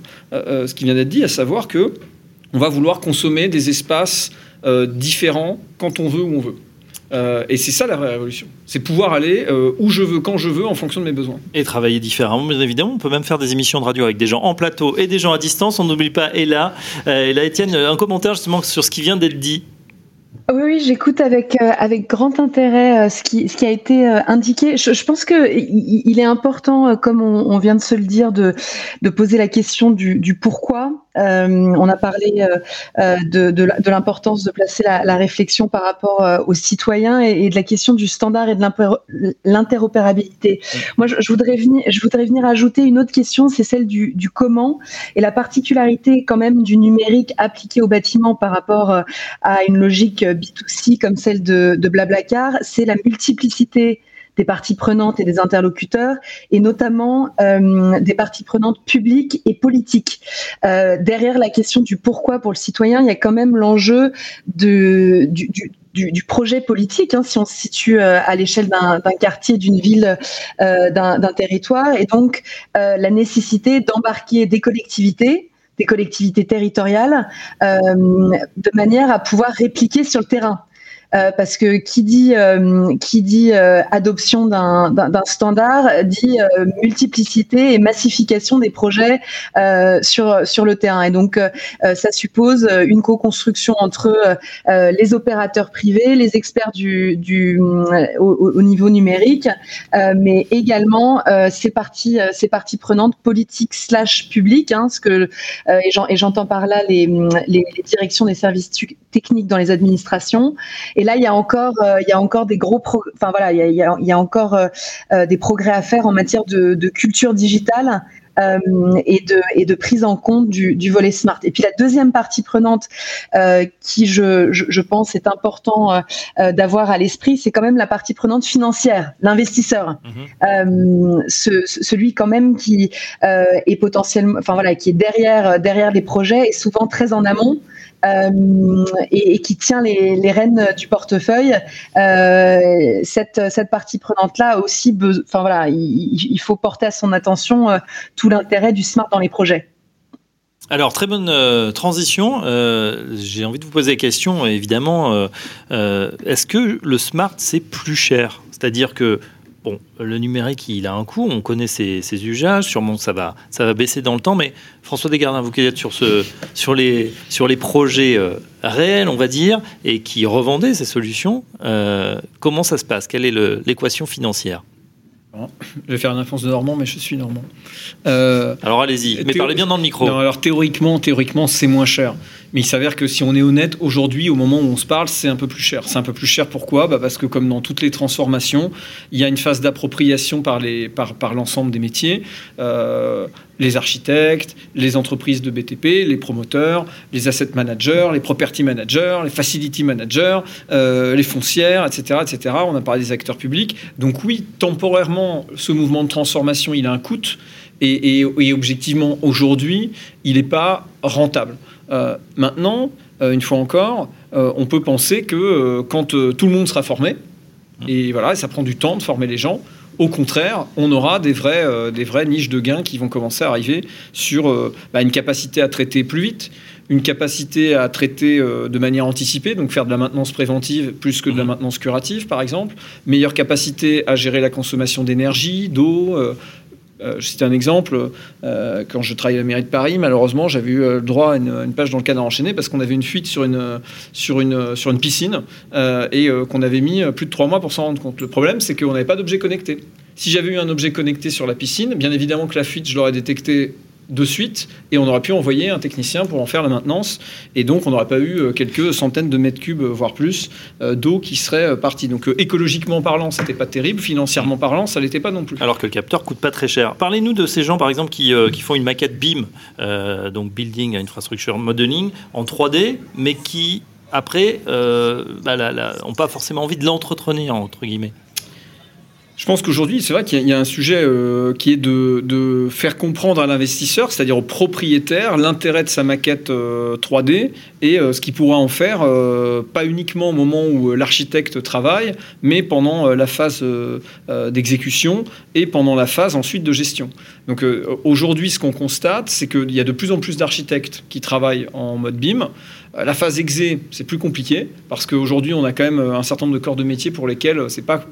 S6: ce qui vient d'être dit, à savoir que on va vouloir consommer des espaces euh, différents quand on veut où on veut. Euh, et c'est ça la vraie révolution. C'est pouvoir aller euh, où je veux, quand je veux, en fonction de mes besoins.
S2: Et travailler différemment, bien évidemment. On peut même faire des émissions de radio avec des gens en plateau et des gens à distance. On n'oublie pas Ella. Ella Etienne, un commentaire justement sur ce qui vient d'être dit.
S5: Oui, oui j'écoute avec, euh, avec grand intérêt euh, ce, qui, ce qui a été euh, indiqué. Je, je pense que il, est important, comme on, on, vient de se le dire, de, de poser la question du, du pourquoi. On a parlé de, de, de l'importance de placer la, réflexion par rapport aux citoyens et, de la question du standard et de l'interopérabilité. Moi, je, voudrais venir, je voudrais venir ajouter une autre question, c'est celle du, du comment et la particularité quand même du numérique appliqué au bâtiment par rapport à une logique B2C comme celle de, de Blablacar, c'est la multiplicité des parties prenantes et des interlocuteurs, et notamment euh, des parties prenantes publiques et politiques. Euh, derrière la question du pourquoi pour le citoyen, il y a quand même l'enjeu du, projet politique, hein, si on se situe à l'échelle d'un quartier, d'une ville, d'un territoire, et donc la nécessité d'embarquer des collectivités des collectivités territoriales de manière à pouvoir répliquer sur le terrain. Euh, parce que qui dit euh, qui dit euh, adoption d'un standard dit multiplicité et massification des projets sur le terrain. Et donc ça suppose une co-construction entre les opérateurs privés, les experts du, au, niveau numérique, mais également ces parties prenantes politiques slash publiques, hein, ce que et j'entends par là les directions des services techniques dans les administrations et là, il y a encore, euh, il y a encore des gros, enfin voilà, il y a, il y a encore euh, euh, des progrès à faire en matière de, de culture digitale. Euh, et, de, et de prise en compte du, du, volet smart. Et puis la deuxième partie prenante euh, qui, je, je, je, pense, est important euh, d'avoir à l'esprit, c'est quand même la partie prenante financière, l'investisseur, mmh. ce, celui quand même qui est potentiellement, enfin voilà, qui est derrière derrière les projets et souvent très en amont. Euh, et, qui tient les, rênes du portefeuille. Euh, cette, cette partie prenante-là aussi, enfin voilà, il, faut porter à son attention euh, tout l'intérêt du smart dans les projets.
S2: Alors, très bonne transition. J'ai envie de vous poser la question, évidemment. Est-ce que le smart, c'est plus cher? C'est-à-dire que Bon, le numérique, il a un coût, on connaît ses, usages, sûrement ça va, ça va baisser dans le temps, mais François Desgardins, vous qui êtes sur, ce, sur, les, sur les projets euh, réels, on va dire, et qui revendaient ces solutions, euh, comment ça se passe? Quelle est l'équation financière?
S6: Je vais faire une réponse de Normand, mais je suis Normand.
S2: Euh, alors allez-y, mais parlez bien dans le micro.
S6: alors théoriquement, théoriquement, c'est moins cher. Mais il s'avère que si on est honnête, aujourd'hui, au moment où on se parle, c'est un peu plus cher. C'est un peu plus cher pourquoi? Bah Parce que comme dans toutes les transformations, il y a une phase d'appropriation par, l'ensemble des métiers. Euh, les architectes, les entreprises de BTP, les promoteurs, les asset managers, les property managers, les facility managers, euh, les foncières, etc., etc. On a parlé des acteurs publics. Donc oui, temporairement, ce mouvement de transformation, il a un coût. Et, objectivement, aujourd'hui, il n'est pas rentable. Euh, maintenant, euh, une fois encore, on peut penser que quand tout le monde sera formé, et voilà, ça prend du temps de former les gens, au contraire, on aura des vrais, euh, des vraies niches de gains qui vont commencer à arriver sur euh, bah, une capacité à traiter plus vite, une capacité à traiter euh, de manière anticipée, donc faire de la maintenance préventive plus que de la mmh. maintenance curative, par exemple, meilleure capacité à gérer la consommation d'énergie, d'eau, euh, je cite un exemple. Euh, quand je travaillais à la mairie de Paris, malheureusement, j'avais eu le droit à une, page dans le canard enchaîné parce qu'on avait une fuite sur une, sur une, sur une piscine euh, et qu'on avait mis plus de trois mois pour s'en rendre compte. Le problème, c'est qu'on n'avait pas d'objet connecté. Si j'avais eu un objet connecté sur la piscine, bien évidemment que la fuite, je l'aurais détecté de suite et on aurait pu envoyer un technicien pour en faire la maintenance et donc on n'aurait pas eu euh, quelques centaines de mètres cubes voire plus euh, d'eau qui serait euh, partie. Donc écologiquement parlant c'était pas terrible financièrement parlant ça l'était pas non plus.
S2: Alors que le capteur coûte pas très cher. Parlez-nous de ces gens par exemple qui, qui font une maquette BIM donc Building Infrastructure Modeling en 3D mais qui après n'ont bah, pas forcément envie de l'entretenir entre guillemets
S6: je pense qu'aujourd'hui, c'est vrai qu'il y, a un sujet euh, qui est de, faire comprendre à l'investisseur, c'est-à-dire au propriétaire, l'intérêt de sa maquette 3D euh, et euh, ce qu'il pourra en faire, pas uniquement au moment où l'architecte travaille, mais pendant la phase d'exécution et pendant la phase ensuite de gestion. Donc aujourd'hui, ce qu'on constate, c'est qu'il y a de plus en plus d'architectes qui travaillent en mode BIM. La phase exé, c'est plus compliqué parce qu'aujourd'hui, on a quand même un certain nombre de corps de métier pour lesquels c'est pas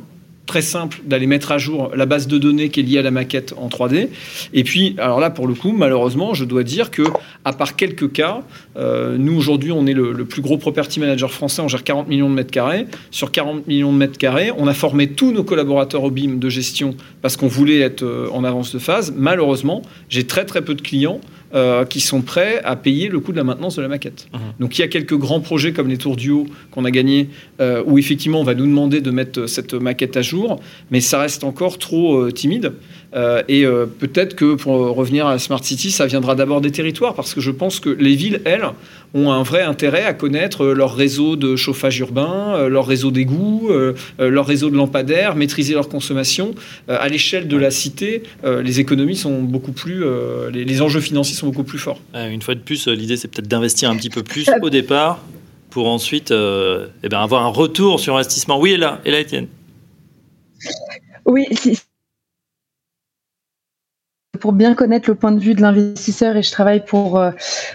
S6: très simple d'aller mettre à jour la base de données qui est liée à la maquette en 3D. Et puis, alors là, pour le coup, malheureusement, je dois dire que, à part quelques cas, euh, nous aujourd'hui, on est le, plus gros property manager français, on gère 40 millions de mètres carrés. Sur 40 millions de mètres carrés, on a formé tous nos collaborateurs au BIM de gestion parce qu'on voulait être euh, en avance de phase. Malheureusement, j'ai très très peu de clients euh, qui sont prêts à payer le coût de la maintenance de la maquette. Mmh. Donc il y a quelques grands projets comme les Tours du Haut qu'on a gagnés, euh, où effectivement on va nous demander de mettre cette maquette à jour, mais ça reste encore trop euh, timide. et peut-être que pour revenir à la Smart City, ça viendra d'abord des territoires, parce que je pense que les villes, elles, ont un vrai intérêt à connaître leur réseau de chauffage urbain, leur réseau d'égout, leur réseau de lampadaires, maîtriser leur consommation. à l'échelle de la cité, les économies sont beaucoup plus, les, enjeux financiers sont beaucoup plus forts.
S2: Une fois de plus, l'idée c'est peut-être d'investir un petit peu plus au départ pour ensuite eh ben, avoir un retour sur investissement. Oui, et là, et là, Étienne.
S5: Oui, pour bien connaître le point de vue de l'investisseur et je travaille pour euh,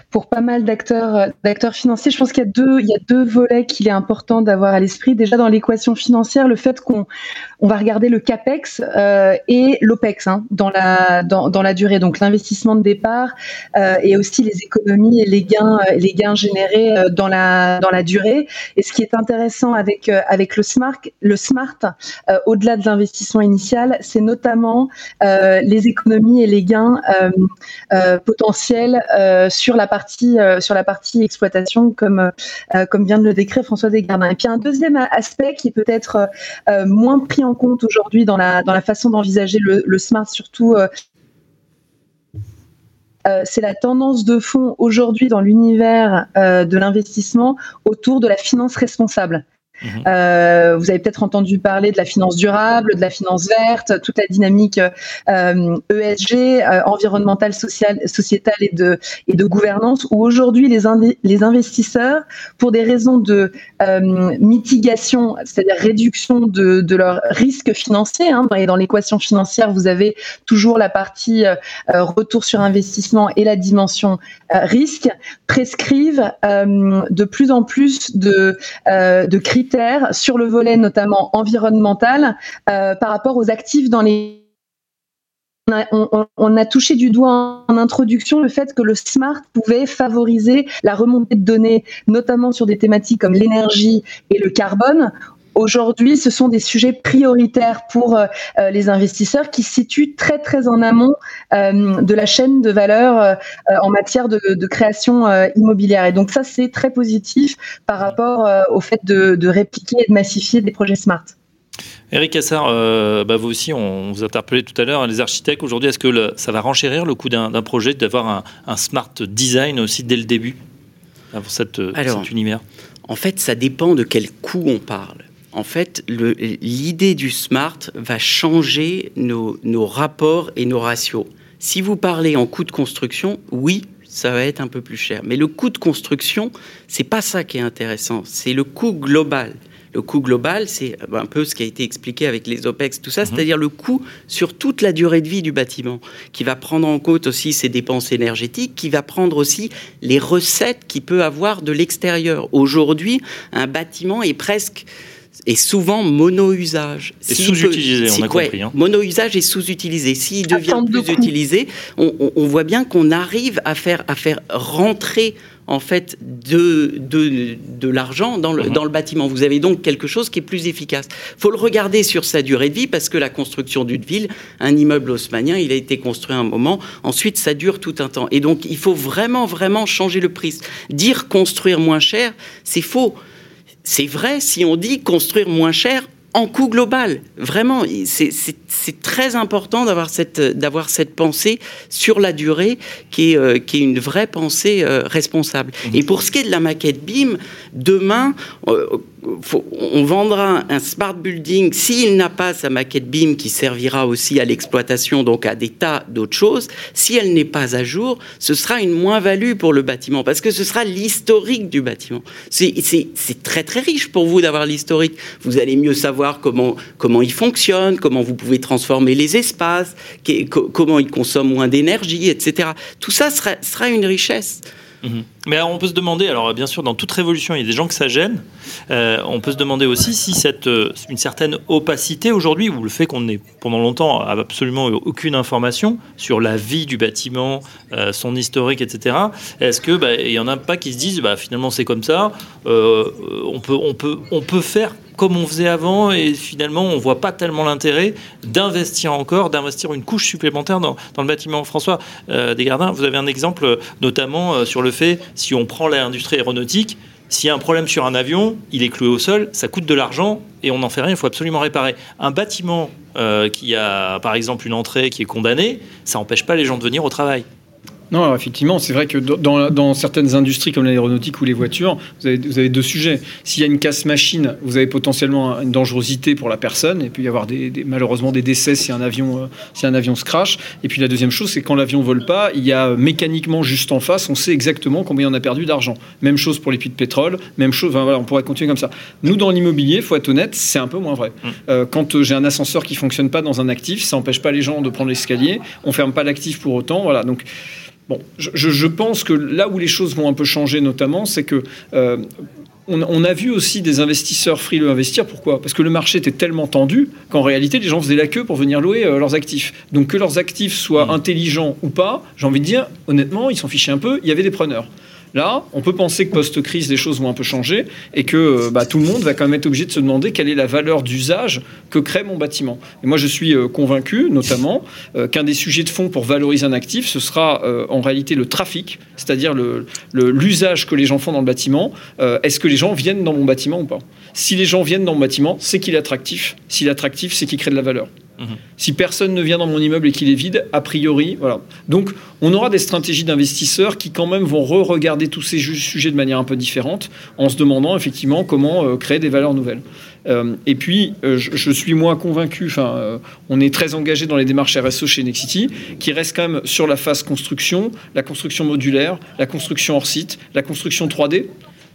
S5: pour pas mal d'acteurs euh, d'acteurs financiers. Je pense qu'il y a deux il y a deux volets qu'il est important d'avoir à l'esprit. Déjà dans l'équation financière, le fait qu'on on va regarder le capex euh, et l'opex hein, dans la dans, dans la durée. Donc l'investissement de départ et aussi les économies et les gains les gains générés dans la dans la durée. Et ce qui est intéressant avec avec le smart le smart au-delà de l'investissement initial, c'est notamment les économies et les gains euh, euh, potentiels euh, sur la partie sur la partie exploitation, comme comme vient de le décrire François Desgardins. Et puis un deuxième aspect qui est peut-être moins pris en compte aujourd'hui dans la dans la façon d'envisager le, le, smart, surtout c'est la tendance de fond aujourd'hui dans l'univers de l'investissement autour de la finance responsable. Mhm. Euh, vous avez peut-être entendu parler de la finance durable, de la finance verte, toute la dynamique euh, ESG, euh, environnementale, sociétale et de, et de gouvernance, où aujourd'hui les, investisseurs, pour des raisons de mitigation, c'est-à-dire réduction de, de leurs risques financiers, hein, et dans l'équation financière, vous avez toujours la partie retour sur investissement et la dimension risque, prescrivent de plus en plus de, de critères sur le volet notamment environnemental euh, par rapport aux actifs dans les on a, touché du doigt en introduction le fait que le smart pouvait favoriser la remontée de données, notamment sur des thématiques comme l'énergie et le carbone. Aujourd'hui, ce sont des sujets prioritaires pour euh, euh, les investisseurs qui se situent très très en amont euh, de la chaîne de valeur en matière de, création immobilière. Et donc ça, c'est très positif par rapport au fait de, répliquer et de massifier des projets smart.
S2: Eric Assar, bah, vous aussi, on vous a interpellé tout à l'heure, les architectes, aujourd'hui, est-ce que ça va renchérir le coût d'un projet d'avoir un, smart design aussi dès le début pour cet univers?
S7: En fait, ça dépend de quel coût on parle en fait, l'idée du smart va changer nos, rapports et nos ratios. Si vous parlez en coût de construction, oui, ça va être un peu plus cher. Mais le coût de construction, c'est pas ça qui est intéressant, c'est le coût global. Le coût global, c'est un peu ce qui a été expliqué avec les OPEX, tout ça, mhm. c'est-à-dire le coût sur toute la durée de vie du bâtiment, qui va prendre en compte aussi ses dépenses énergétiques, qui va prendre aussi les recettes qu'il peut avoir de l'extérieur. Aujourd'hui, un bâtiment est presque est souvent mono-usage.
S2: Et sous-utilisé, on a compris. Hein.
S7: Mono-usage et sous-utilisé. S'il devient plus utilisé, on, voit bien qu'on arrive à faire, à faire rentrer en fait de, de, de l'argent dans le, mhm. dans le bâtiment. Vous avez donc quelque chose qui est plus efficace. Il faut le regarder sur sa durée de vie parce que la construction d'une ville, un immeuble haussmanien, il a été construit un moment, ensuite ça dure tout un temps. Et donc il faut vraiment, vraiment changer le prix. Dire construire moins cher, c'est faux c'est vrai si on dit construire moins cher en coût global. Vraiment, c'est très important d'avoir cette, cette pensée sur la durée qui est, euh, qui est une vraie pensée euh, responsable. Mmh. Et pour ce qui est de la maquette BIM, demain, euh, on vendra un smart building s'il n'a pas sa maquette BIM qui servira aussi à l'exploitation, donc à des tas d'autres choses. Si elle n'est pas à jour, ce sera une moins-value pour le bâtiment parce que ce sera l'historique du bâtiment. C'est très très riche pour vous d'avoir l'historique. Vous allez mieux savoir comment, comment il fonctionne, comment vous pouvez transformer les espaces, comment il consomme moins d'énergie, etc. Tout ça sera, sera une richesse.
S2: Mhm. Mais on peut se demander, alors bien sûr, dans toute révolution, il y a des gens que ça gêne. Euh, on peut se demander aussi si cette, euh, une certaine opacité aujourd'hui, ou le fait qu'on ait pendant longtemps absolument aucune information sur la vie du bâtiment, euh, son historique, etc. Est-ce que bah, en a pas qui se disent, bah, finalement c'est comme ça, on peut, on peut, on peut faire comme on faisait avant et finalement on voit pas tellement l'intérêt d'investir encore, d'investir une couche supplémentaire dans, dans le bâtiment. François Desgardins, vous avez un exemple notamment sur le fait si on prend l'industrie aéronautique, s'il y a un problème sur un avion, il est cloué au sol, ça coûte de l'argent et on n'en fait rien, il faut absolument réparer. Un bâtiment euh, qui a par exemple une entrée qui est condamnée, ça n'empêche pas les gens de venir au travail.
S6: Non, effectivement, c'est vrai que dans, certaines industries comme l'aéronautique ou les voitures, vous avez, vous avez deux sujets. S'il y a une casse machine, vous avez potentiellement une dangerosité pour la personne, et puis y avoir des, malheureusement des décès si un avion, euh, si un avion se crache. Et puis la deuxième chose, c'est quand l'avion vole pas, il y a mécaniquement juste en face, on sait exactement combien on a perdu d'argent. Même chose pour les puits de pétrole, même chose. voilà, on pourrait continuer comme ça. Nous, dans l'immobilier, faut être honnête, c'est un peu moins vrai. Mmh. Euh, quand euh, j'ai un ascenseur qui fonctionne pas dans un actif, ça n'empêche pas les gens de prendre l'escalier. On ferme pas l'actif pour autant. Voilà, donc Bon, je, pense que là où les choses vont un peu changer, notamment, c'est que euh, on, a vu aussi des investisseurs frileux investir. Pourquoi? Parce que le marché était tellement tendu qu'en réalité, les gens faisaient la queue pour venir louer euh, leurs actifs. Donc que leurs actifs soient mmh. intelligents ou pas, j'ai envie de dire, honnêtement, ils s'en fichaient un peu. Il y avait des preneurs. Là, on peut penser que post-crise, les choses vont un peu changer et que euh, bah, tout le monde va quand même être obligé de se demander quelle est la valeur d'usage que crée mon bâtiment. Et moi, je suis euh, convaincu, notamment, euh, qu'un des sujets de fond pour valoriser un actif, ce sera en réalité le trafic, c'est-à-dire l'usage que les gens font dans le bâtiment. Est-ce que les gens viennent dans mon bâtiment ou pas? Si les gens viennent dans mon bâtiment, c'est qu'il est attractif. S'il est attractif, c'est qu'il crée de la valeur. Si personne ne vient dans mon immeuble et qu'il est vide, a priori, voilà. Donc, on aura des stratégies d'investisseurs qui, quand même, vont re-regarder tous ces sujets de manière un peu différente, en se demandant effectivement comment euh, créer des valeurs nouvelles. Euh, et puis, euh, je, suis moins convaincu, enfin, on est très engagé dans les démarches RSE chez Nexity, qui reste quand même sur la phase construction, la construction modulaire, la construction hors site, la construction 3D.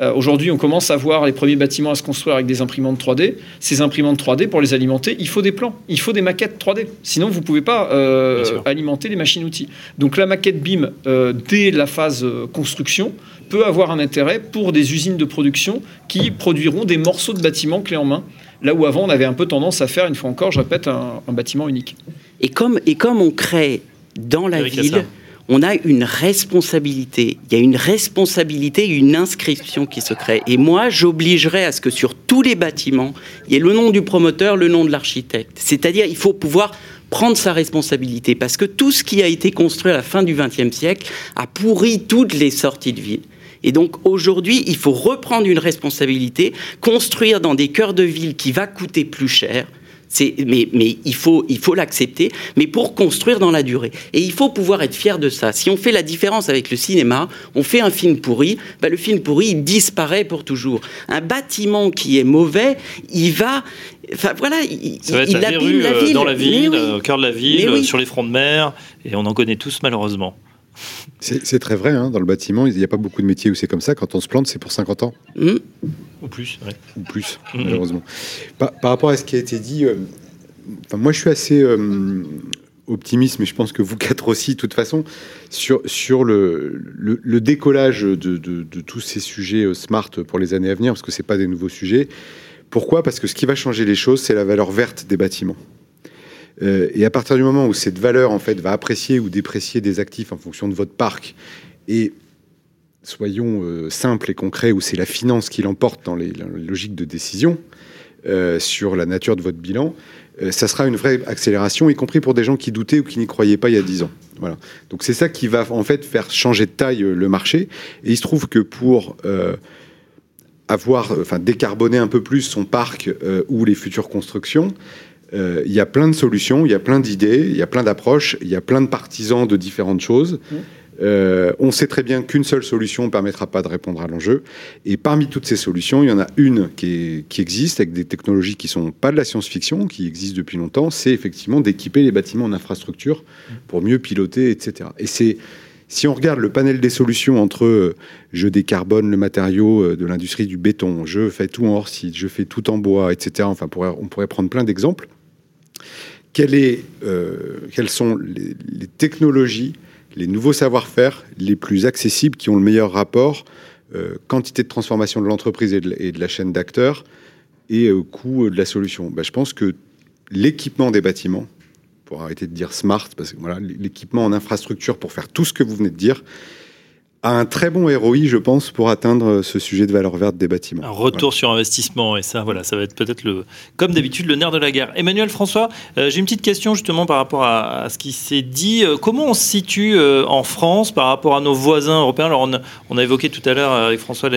S6: Euh, aujourd'hui, on commence à voir les premiers bâtiments à se construire avec des imprimantes 3D. Ces imprimantes 3D, pour les alimenter, il faut des plans, il faut des maquettes 3D. Sinon, vous ne pouvez pas euh, alimenter les machines-outils. Donc la maquette BIM, euh, dès la phase construction, peut avoir un intérêt pour des usines de production qui produiront des morceaux de bâtiments clés en main. Là où avant, on avait un peu tendance à faire, une fois encore, je répète, un, bâtiment unique.
S7: Et comme, et comme on crée dans la ville on a une responsabilité. Il y a une responsabilité, une inscription qui se crée. Et moi, j'obligerais à ce que sur tous les bâtiments, il y ait le nom du promoteur, le nom de l'architecte. C'est-à-dire, il faut pouvoir prendre sa responsabilité parce que tout ce qui a été construit à la fin du XXe siècle a pourri toutes les sorties de ville. Et donc aujourd'hui, il faut reprendre une responsabilité, construire dans des cœurs de ville qui va coûter plus cher, mais, mais, il faut il faut l'accepter, mais pour construire dans la durée. Et il faut pouvoir être fier de ça. Si on fait la différence avec le cinéma, on fait un film pourri, bah le film pourri il disparaît pour toujours. Un bâtiment qui est mauvais, il va Enfin voilà, il,
S2: ça va être la, rue, la euh, ville. dans la ville, au cœur de la ville, sur les fronts de mer, et on en connaît tous malheureusement.
S3: C'est très vrai, hein, dans le bâtiment, il n'y a pas beaucoup de métiers où c'est comme ça. Quand on se plante, c'est pour 50 ans. Mmh.
S2: Ou plus,
S3: Ou plus, mmh. malheureusement. Par, rapport à ce qui a été dit, euh, moi je suis assez euh, optimiste, mais je pense que vous quatre aussi, de toute façon, sur, sur le, le, décollage de, de, de, tous ces sujets euh, smart pour les années à venir, parce que ce pas des nouveaux sujets. Pourquoi? Parce que ce qui va changer les choses, c'est la valeur verte des bâtiments. Euh, et à partir du moment où cette valeur en fait va apprécier ou déprécier des actifs en fonction de votre parc, et soyons euh, simples et concrets, où c'est la finance qui l'emporte dans les, logiques de décision euh, sur la nature de votre bilan, ça sera une vraie accélération, y compris pour des gens qui doutaient ou qui n'y croyaient pas il y a 10 ans. Voilà. Donc c'est ça qui va en fait faire changer de taille le marché. Et il se trouve que pour avoir, enfin décarboner un peu plus son parc ou les futures constructions, euh, il y a plein de solutions, il y a plein d'idées, il y a plein d'approches, il y a plein de partisans de différentes choses. Mmh. Euh, on sait très bien qu'une seule solution ne permettra pas de répondre à l'enjeu. Et parmi toutes ces solutions, il y en a une qui, existe avec des technologies qui ne sont pas de la science-fiction, qui existent depuis longtemps. C'est effectivement d'équiper les bâtiments en infrastructure pour mieux piloter, etc. Et c'est si on regarde le panel des solutions entre euh, je décarbone le matériau de l'industrie du béton, je fais tout en hors-site, je fais tout en bois, etc. Enfin, on pourrait prendre plein d'exemples euh, quelles sont les, technologies, les nouveaux savoir-faire les plus accessibles, qui ont le meilleur rapport euh, quantité de transformation de l'entreprise et, de la chaîne d'acteurs et au coût de la solution? Ben, je pense que l'équipement des bâtiments, pour arrêter de dire smart, parce que voilà, l'équipement en infrastructure pour faire tout ce que vous venez de dire, un très bon ROI, je pense, pour atteindre ce sujet de valeur verte des bâtiments.
S2: Un retour sur investissement, et ça, voilà, ça va être peut-être le, comme d'habitude, le nerf de la guerre. Emmanuel François, euh, j'ai une petite question justement par rapport à, ce qui s'est dit. Euh, comment on se situe euh, en France par rapport à nos voisins européens? Alors, on, a évoqué tout à l'heure avec François,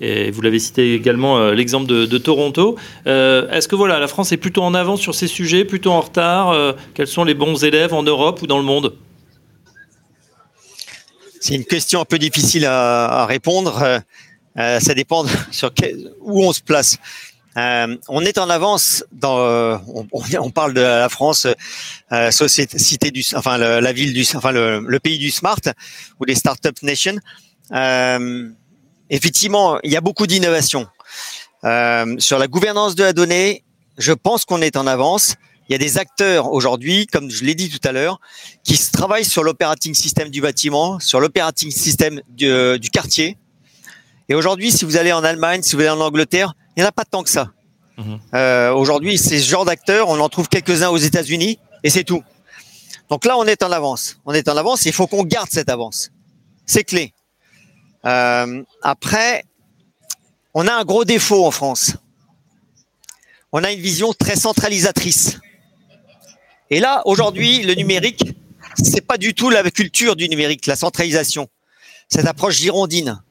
S2: et vous l'avez cité également, l'exemple de, de, Toronto. Est-ce que voilà, la France est plutôt en avance sur ces sujets, plutôt en retard? Quels sont les bons élèves en Europe ou dans le monde?
S4: C'est une question un peu difficile à, répondre. Euh, ça dépend (laughs) sur où on se place. Euh, on est en avance dans. Euh, on, parle de la France, euh, société, cité du, enfin la ville du, enfin le, pays du smart ou des startup nation. Euh, effectivement, il y a beaucoup d'innovations sur la gouvernance de la donnée. Je pense qu'on est en avance. Il y a des acteurs aujourd'hui, comme je l'ai dit tout à l'heure, qui travaillent sur l'operating system du bâtiment, sur l'operating system du, du quartier. Et aujourd'hui, si vous allez en Allemagne, si vous allez en Angleterre, il n'y en a pas tant que ça. Mhm. Euh, Aujourd'hui, c'est ce genre d'acteurs, on en trouve quelques-uns aux États-Unis et c'est tout. Donc là, on est en avance. On est en avance. Il faut qu'on garde cette avance. C'est clé. Euh, après, on a un gros défaut en France. On a une vision très centralisatrice. Et là, aujourd'hui, le numérique, c'est pas du tout la culture du numérique, la centralisation. Cette approche girondine.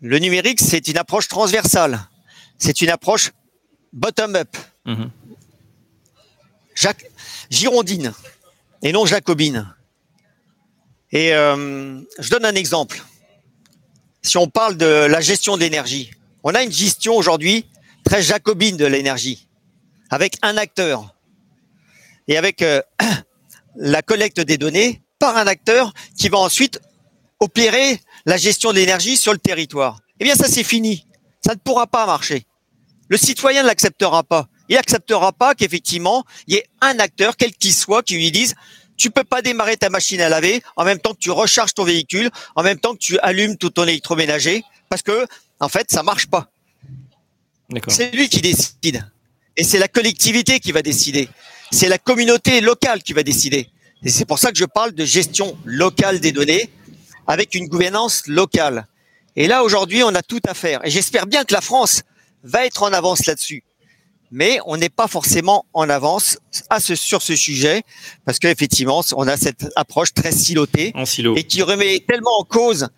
S4: Le numérique, c'est une approche transversale. C'est une approche bottom-up. Mhm. Jacques, girondine et non jacobine. Et euh, je donne un exemple. Si on parle de la gestion de l'énergie, on a une gestion aujourd'hui très jacobine de l'énergie, avec un acteur et avec euh, (clears throat) la collecte des données par un acteur qui va ensuite opérer la gestion de l'énergie sur le territoire. Eh bien, ça, c'est fini. Ça ne pourra pas marcher. Le citoyen ne l'acceptera pas. Il n'acceptera pas qu'effectivement, il y ait un acteur, quel qu'il soit, qui lui dise tu peux pas démarrer ta machine à laver en même temps que tu recharges ton véhicule, en même temps que tu allumes tout ton électroménager, parce que en fait, ça marche pas. C'est lui qui décide, et c'est la collectivité qui va décider. C'est la communauté locale qui va décider. Et c'est pour ça que je parle de gestion locale des données avec une gouvernance locale. Et là, aujourd'hui, on a tout à faire. Et j'espère bien que la France va être en avance là-dessus. Mais on n'est pas forcément en avance à ce, sur ce sujet parce qu'effectivement, on a cette approche très silotée et qui remet tellement en cause,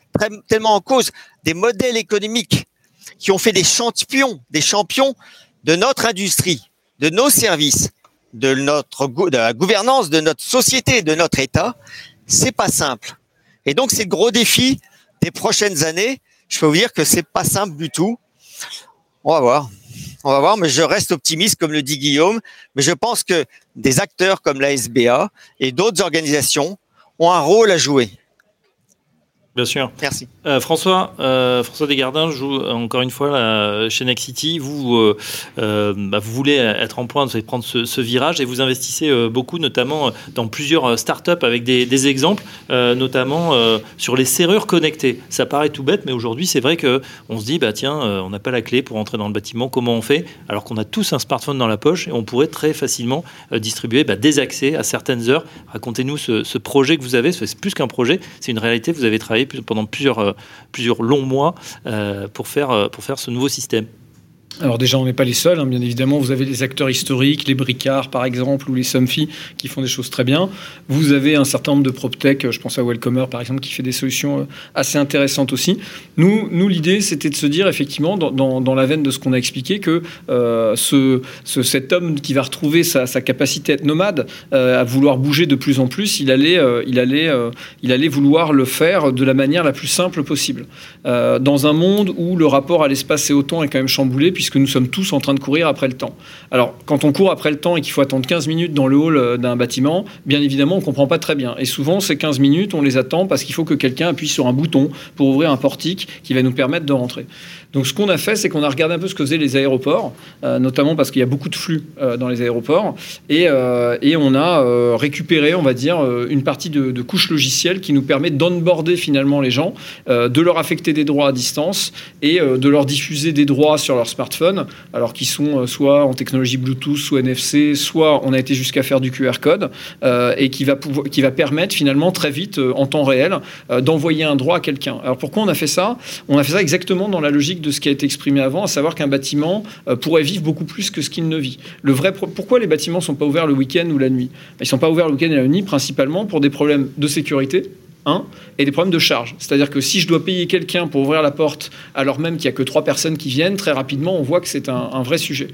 S4: tellement en cause des modèles économiques qui ont fait des champions, des champions de notre industrie, de nos services, de notre la gouvernance de notre société, de notre État. C'est pas simple. Et donc, c'est gros défi des prochaines années. Je peux vous dire que c'est pas simple du tout. On va voir. On va voir, mais je reste optimiste, comme le dit Guillaume. Mais je pense que des acteurs comme la SBA et d'autres organisations ont un rôle à jouer.
S2: Bien sûr.
S4: Merci.
S2: Euh, François, euh, François Desgardins joue encore une fois là, chez Nexity. Vous, euh, euh, bah, vous voulez être en pointe, vous allez prendre ce, ce, virage et vous investissez beaucoup, notamment dans plusieurs startups avec des, des exemples, notamment sur les serrures connectées. Ça paraît tout bête, mais aujourd'hui, c'est vrai que on se dit, bah tiens, on n'a pas la clé pour entrer dans le bâtiment. Comment on fait? Alors qu'on a tous un smartphone dans la poche et on pourrait très facilement distribuer bah, des accès à certaines heures. Racontez-nous ce, ce projet que vous avez. C'est plus qu'un projet, c'est une réalité. Vous avez travaillé pendant plusieurs, euh, plusieurs longs mois euh, euh, pour faire ce nouveau système.
S6: Alors déjà, on n'est pas les seuls, hein, bien évidemment. Vous avez des acteurs historiques, les Bricard par exemple, ou les Somfy, qui font des choses très bien. Vous avez un certain nombre de PropTech, je pense à Welcomer par exemple, qui fait des solutions euh, assez intéressantes aussi. Nous, nous l'idée, c'était de se dire effectivement, dans, la veine de ce qu'on a expliqué, que euh, ce, cet homme qui va retrouver sa, capacité à être nomade, euh, à vouloir bouger de plus en plus, il allait, il, allait, il allait vouloir le faire de la manière la plus simple possible. dans un monde où le rapport à l'espace et au temps est quand même chamboulé, puisque nous sommes tous en train de courir après le temps. Alors, quand on court après le temps et qu'il faut attendre 15 minutes dans le hall euh, d'un bâtiment, bien évidemment, on ne comprend pas très bien. Et souvent, ces 15 minutes, on les attend parce qu'il faut que quelqu'un appuie sur un bouton pour ouvrir un portique qui va nous permettre de rentrer. Donc, ce qu'on a fait, c'est qu'on a regardé un peu ce que faisaient les aéroports, euh, notamment parce qu'il y a beaucoup de flux euh, dans les aéroports, et, et on a récupéré, on va dire, une partie de, de couche logicielle qui nous permet d'onboarder finalement les gens, de leur affecter des droits à distance et de leur diffuser des droits sur leur smartphone alors qui sont euh, soit en technologie Bluetooth, soit NFC, soit on a été jusqu'à faire du QR code, euh, et qui va, qui va permettre finalement très vite, euh, en temps réel, d'envoyer un droit à quelqu'un. Alors pourquoi on a fait ça? On a fait ça exactement dans la logique de ce qui a été exprimé avant, à savoir qu'un bâtiment pourrait vivre beaucoup plus que ce qu'il ne vit. Le vrai pourquoi les bâtiments ne sont pas ouverts le week-end ou la nuit? Ils ne sont pas ouverts le week-end et la nuit principalement pour des problèmes de sécurité un, et des problèmes de charge. C'est-à-dire que si je dois payer quelqu'un pour ouvrir la porte alors même qu'il n'y a que trois personnes qui viennent, très rapidement, on voit que c'est un, vrai sujet.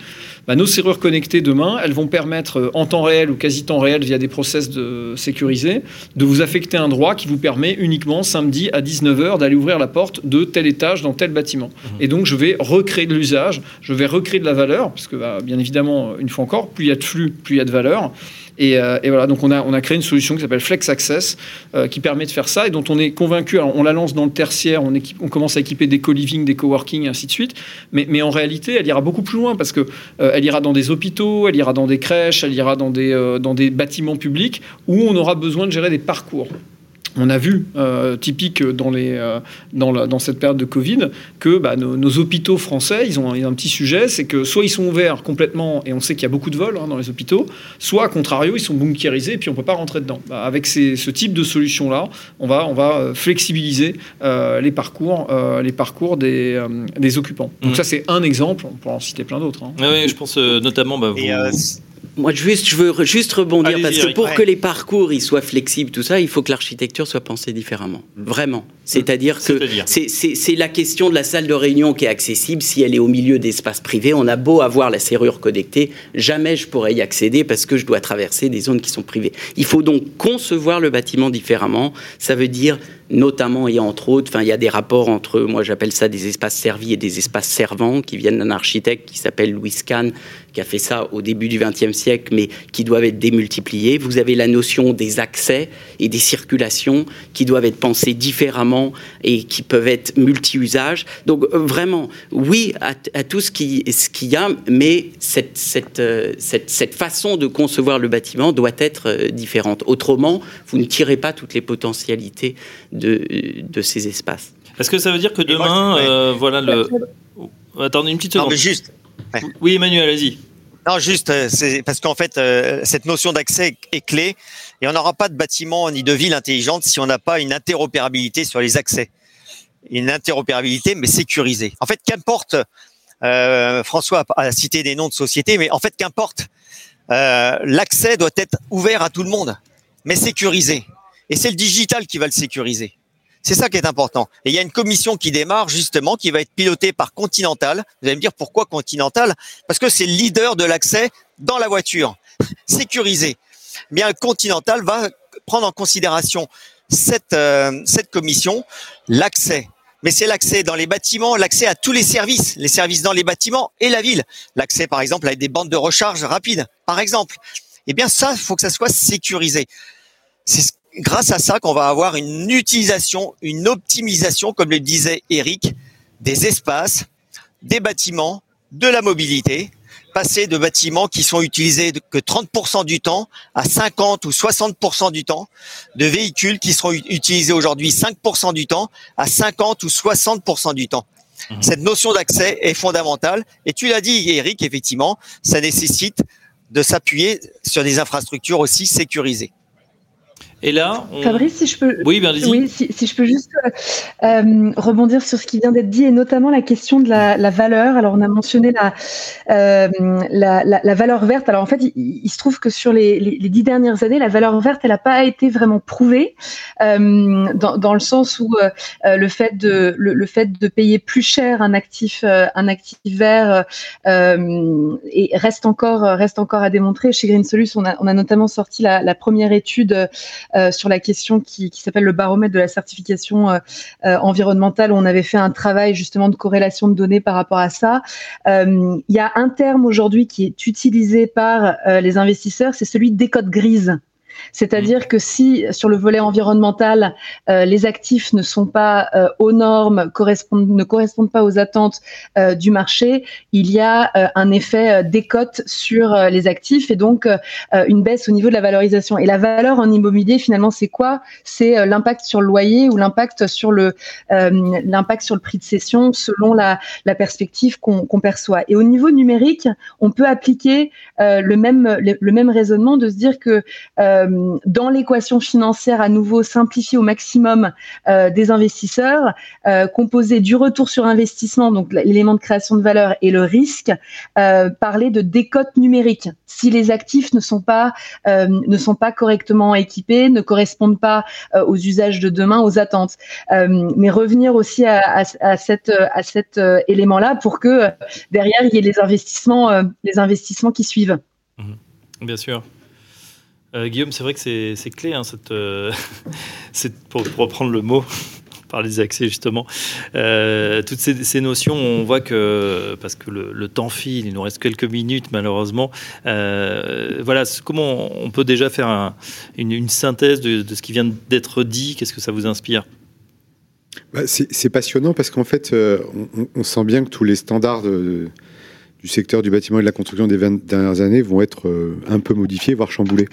S6: Bah, nos serrures connectées demain, elles vont permettre euh, en temps réel ou quasi temps réel via des process de sécurisés de vous affecter un droit qui vous permet uniquement samedi à 19h d'aller ouvrir la porte de tel étage dans tel bâtiment. Mmh. Et donc je vais recréer de l'usage, je vais recréer de la valeur, parce que bah, bien évidemment, une fois encore, plus il y a de flux, plus il y a de valeur. Euh, et, voilà, donc on a, créé une solution qui s'appelle Flex Access, euh, qui permet de faire ça et dont on est convaincu. on la lance dans le tertiaire, on, commence à équiper des co-living, des coworking, ainsi de suite. Mais, mais, en réalité, elle ira beaucoup plus loin parce que euh, elle ira dans des hôpitaux, elle ira dans des crèches, elle ira dans des, dans des bâtiments publics où on aura besoin de gérer des parcours on a vu, euh, typique dans, les, euh, dans, dans, cette période de Covid, que bah, nos, hôpitaux français, ils ont, un petit sujet, c'est que soit ils sont ouverts complètement, et on sait qu'il y a beaucoup de vols hein, dans les hôpitaux, soit, à contrario, ils sont bunkérisés, et puis on ne peut pas rentrer dedans. Bah, avec ce type de solution-là, on va, on va euh, flexibiliser les parcours, les parcours des, des occupants. Donc mmh. ça, c'est un exemple, on pourra en citer plein d'autres. Hein.
S2: oui, je pense notamment... Bah,
S7: moi, juste, je veux juste rebondir parce que pour que les parcours ils soient flexibles, tout ça, il faut que l'architecture soit pensée différemment. Vraiment. C'est-à-dire que c'est la question de la salle de réunion qui est accessible. Si elle est au milieu d'espaces privés, on a beau avoir la serrure connectée, jamais je pourrais y accéder parce que je dois traverser des zones qui sont privées. Il faut donc concevoir le bâtiment différemment. Ça veut dire notamment et entre autres, enfin, il y a des rapports entre, moi j'appelle ça des espaces servis et des espaces servants, qui viennent d'un architecte qui s'appelle Louis Kahn, qui a fait ça au début du XXe siècle, mais qui doivent être démultipliés. Vous avez la notion des accès et des circulations qui doivent être pensées différemment et qui peuvent être multi-usages. Donc euh, vraiment, oui à, tout ce qu'il ce y a, mais cette, cette, euh, cette, cette, façon de concevoir le bâtiment doit être euh, différente. Autrement, vous ne tirez pas toutes les potentialités de, de ces espaces.
S2: Est-ce que ça veut dire que demain, voilà le... Attendez une petite seconde.
S4: Non, mais juste,
S2: oui, Emmanuel, allez-y.
S4: Non, juste, euh, c'est parce qu'en fait, euh, cette notion d'accès est clé et on n'aura pas de bâtiment ni de ville intelligente si on n'a pas une interopérabilité sur les accès. Une interopérabilité, mais sécurisée. En fait, qu'importe, euh, François a cité des noms de sociétés, mais en fait, qu'importe, l'accès doit être ouvert à tout le monde, mais sécurisé. Et c'est le digital qui va le sécuriser. C'est ça qui est important. Et il y a une commission qui démarre justement, qui va être pilotée par Continental. Vous allez me dire pourquoi Continental? Parce que c'est le leader de l'accès dans la voiture, (laughs) sécurisé. Bien, Continental va prendre en considération cette, euh, cette commission, l'accès. Mais c'est l'accès dans les bâtiments, l'accès à tous les services, les services dans les bâtiments et la ville. L'accès, par exemple, à des bandes de recharge rapides, par exemple. Eh bien, ça, faut que ça soit sécurisé. C'est ce grâce à ça qu'on va avoir une utilisation, une optimisation, comme le disait Eric, des espaces, des bâtiments, de la mobilité, passer de bâtiments qui sont utilisés que 30% du temps à 50 ou 60% du temps, de véhicules qui seront utilisés aujourd'hui 5% du temps à 50 ou 60% du temps. Mmh. Cette notion d'accès est fondamentale. Et tu l'as dit, Eric, effectivement, ça nécessite de s'appuyer sur des infrastructures aussi sécurisées.
S2: Et là,
S5: Fabrice, si je peux,
S2: oui, bien,
S5: oui si, si, je peux juste euh, rebondir sur ce qui vient d'être dit et notamment la question de la, la valeur. Alors, on a mentionné la, euh, la, la, valeur verte. Alors, en fait, il, se trouve que sur les, les, les, dix dernières années, la valeur verte, elle n'a pas été vraiment prouvée euh, dans, dans, le sens où le fait de le, le, fait de payer plus cher un actif un actif vert et reste encore reste encore à démontrer. Chez Green Solutions, on a, on a notamment sorti la, première étude sur la question qui, s'appelle le baromètre de la certification euh, euh, environnementale, on avait fait un travail justement de corrélation de données par rapport à ça. Il y a un terme aujourd'hui qui est utilisé par les investisseurs, c'est celui d'écote grise. C'est-à-dire que si sur le volet environnemental, euh, les actifs ne sont pas euh, aux normes, ne correspondent pas aux attentes euh, du marché, il y a un effet décote sur les actifs et donc une baisse au niveau de la valorisation. Et la valeur en immobilier, finalement, c'est quoi? C'est l'impact sur le loyer ou l'impact sur le l'impact sur le prix de cession selon la, la perspective qu'on perçoit. Et au niveau numérique, on peut appliquer le même le, même raisonnement de se dire que dans l'équation financière à nouveau simplifiée au maximum des investisseurs, composé du retour sur investissement, donc l'élément de création de valeur et le risque, parler de décote numérique. Si les actifs ne sont pas ne sont pas correctement équipés, ne correspondent pas aux usages de demain, aux attentes, mais revenir aussi à cet élément-là pour que derrière il y ait les investissements les investissements qui suivent.
S2: Mmh. Bien sûr. Euh, Guillaume, c'est vrai que c'est clé, hein, euh, (laughs) pour, reprendre le mot, (laughs) par les accès justement, euh, toutes ces, notions, on voit que, parce que le, temps file, il nous reste quelques minutes malheureusement, voilà, comment on peut déjà faire une, synthèse de, ce qui vient d'être dit, qu'est-ce que ça vous inspire?
S3: Bah, C'est passionnant parce qu'en fait, on, sent bien que tous les standards du secteur du bâtiment et de la construction des 20 dernières années vont être un peu modifiés, voire chamboulés.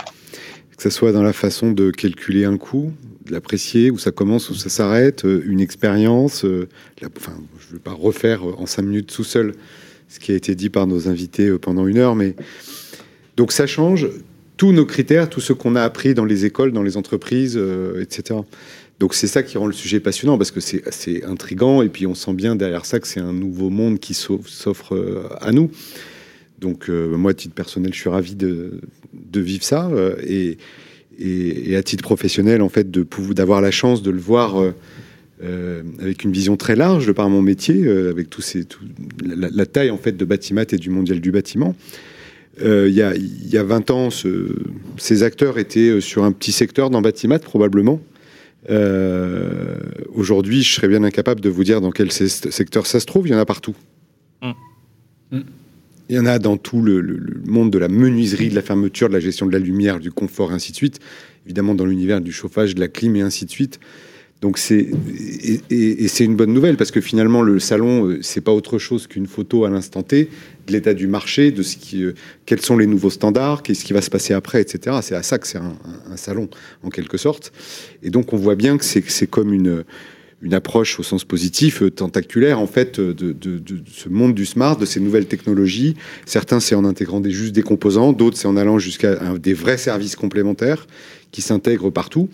S3: Que ce soit dans la façon de calculer un coût, de l'apprécier, où ça commence, où ça s'arrête, euh, une expérience. Euh, enfin, je ne vais pas refaire en cinq minutes tout seul ce qui a été dit par nos invités pendant une heure, mais donc ça change tous nos critères, tout ce qu'on a appris dans les écoles, dans les entreprises, etc. Donc c'est ça qui rend le sujet passionnant parce que c'est assez intrigant et puis on sent bien derrière ça que c'est un nouveau monde qui s'offre euh, à nous. Donc euh, moi, à titre personnel, je suis ravi de, vivre ça euh, et, à titre professionnel, en fait, d'avoir la chance de le voir avec une vision très large de par mon métier, avec tous ces, la, taille en fait de Batimat et du mondial du bâtiment. Il y, a, y, a, 20 ans, ces acteurs étaient sur un petit secteur dans Batimat probablement. Euh, aujourd'hui, je serais bien incapable de vous dire dans quel secteur ça se trouve. Il y en a partout. Mm. Mm. Il y en a dans tout le, monde de la menuiserie, de la fermeture, de la gestion de la lumière, du confort, et ainsi de suite. Évidemment, dans l'univers du chauffage, de la clim, et ainsi de suite. Donc c'est et, c'est une bonne nouvelle parce que finalement le salon euh, c'est pas autre chose qu'une photo à l'instant T de l'état du marché, de ce qui, euh, quels sont les nouveaux standards, qu'est-ce qui va se passer après, etc. C'est à ça que c'est un, salon en quelque sorte. Et donc on voit bien que c'est comme une une approche au sens positif, euh, tentaculaire en fait de, ce monde du smart, de ces nouvelles technologies. Certains c'est en intégrant des, juste des composants, d'autres c'est en allant jusqu'à des vrais services complémentaires qui s'intègrent partout.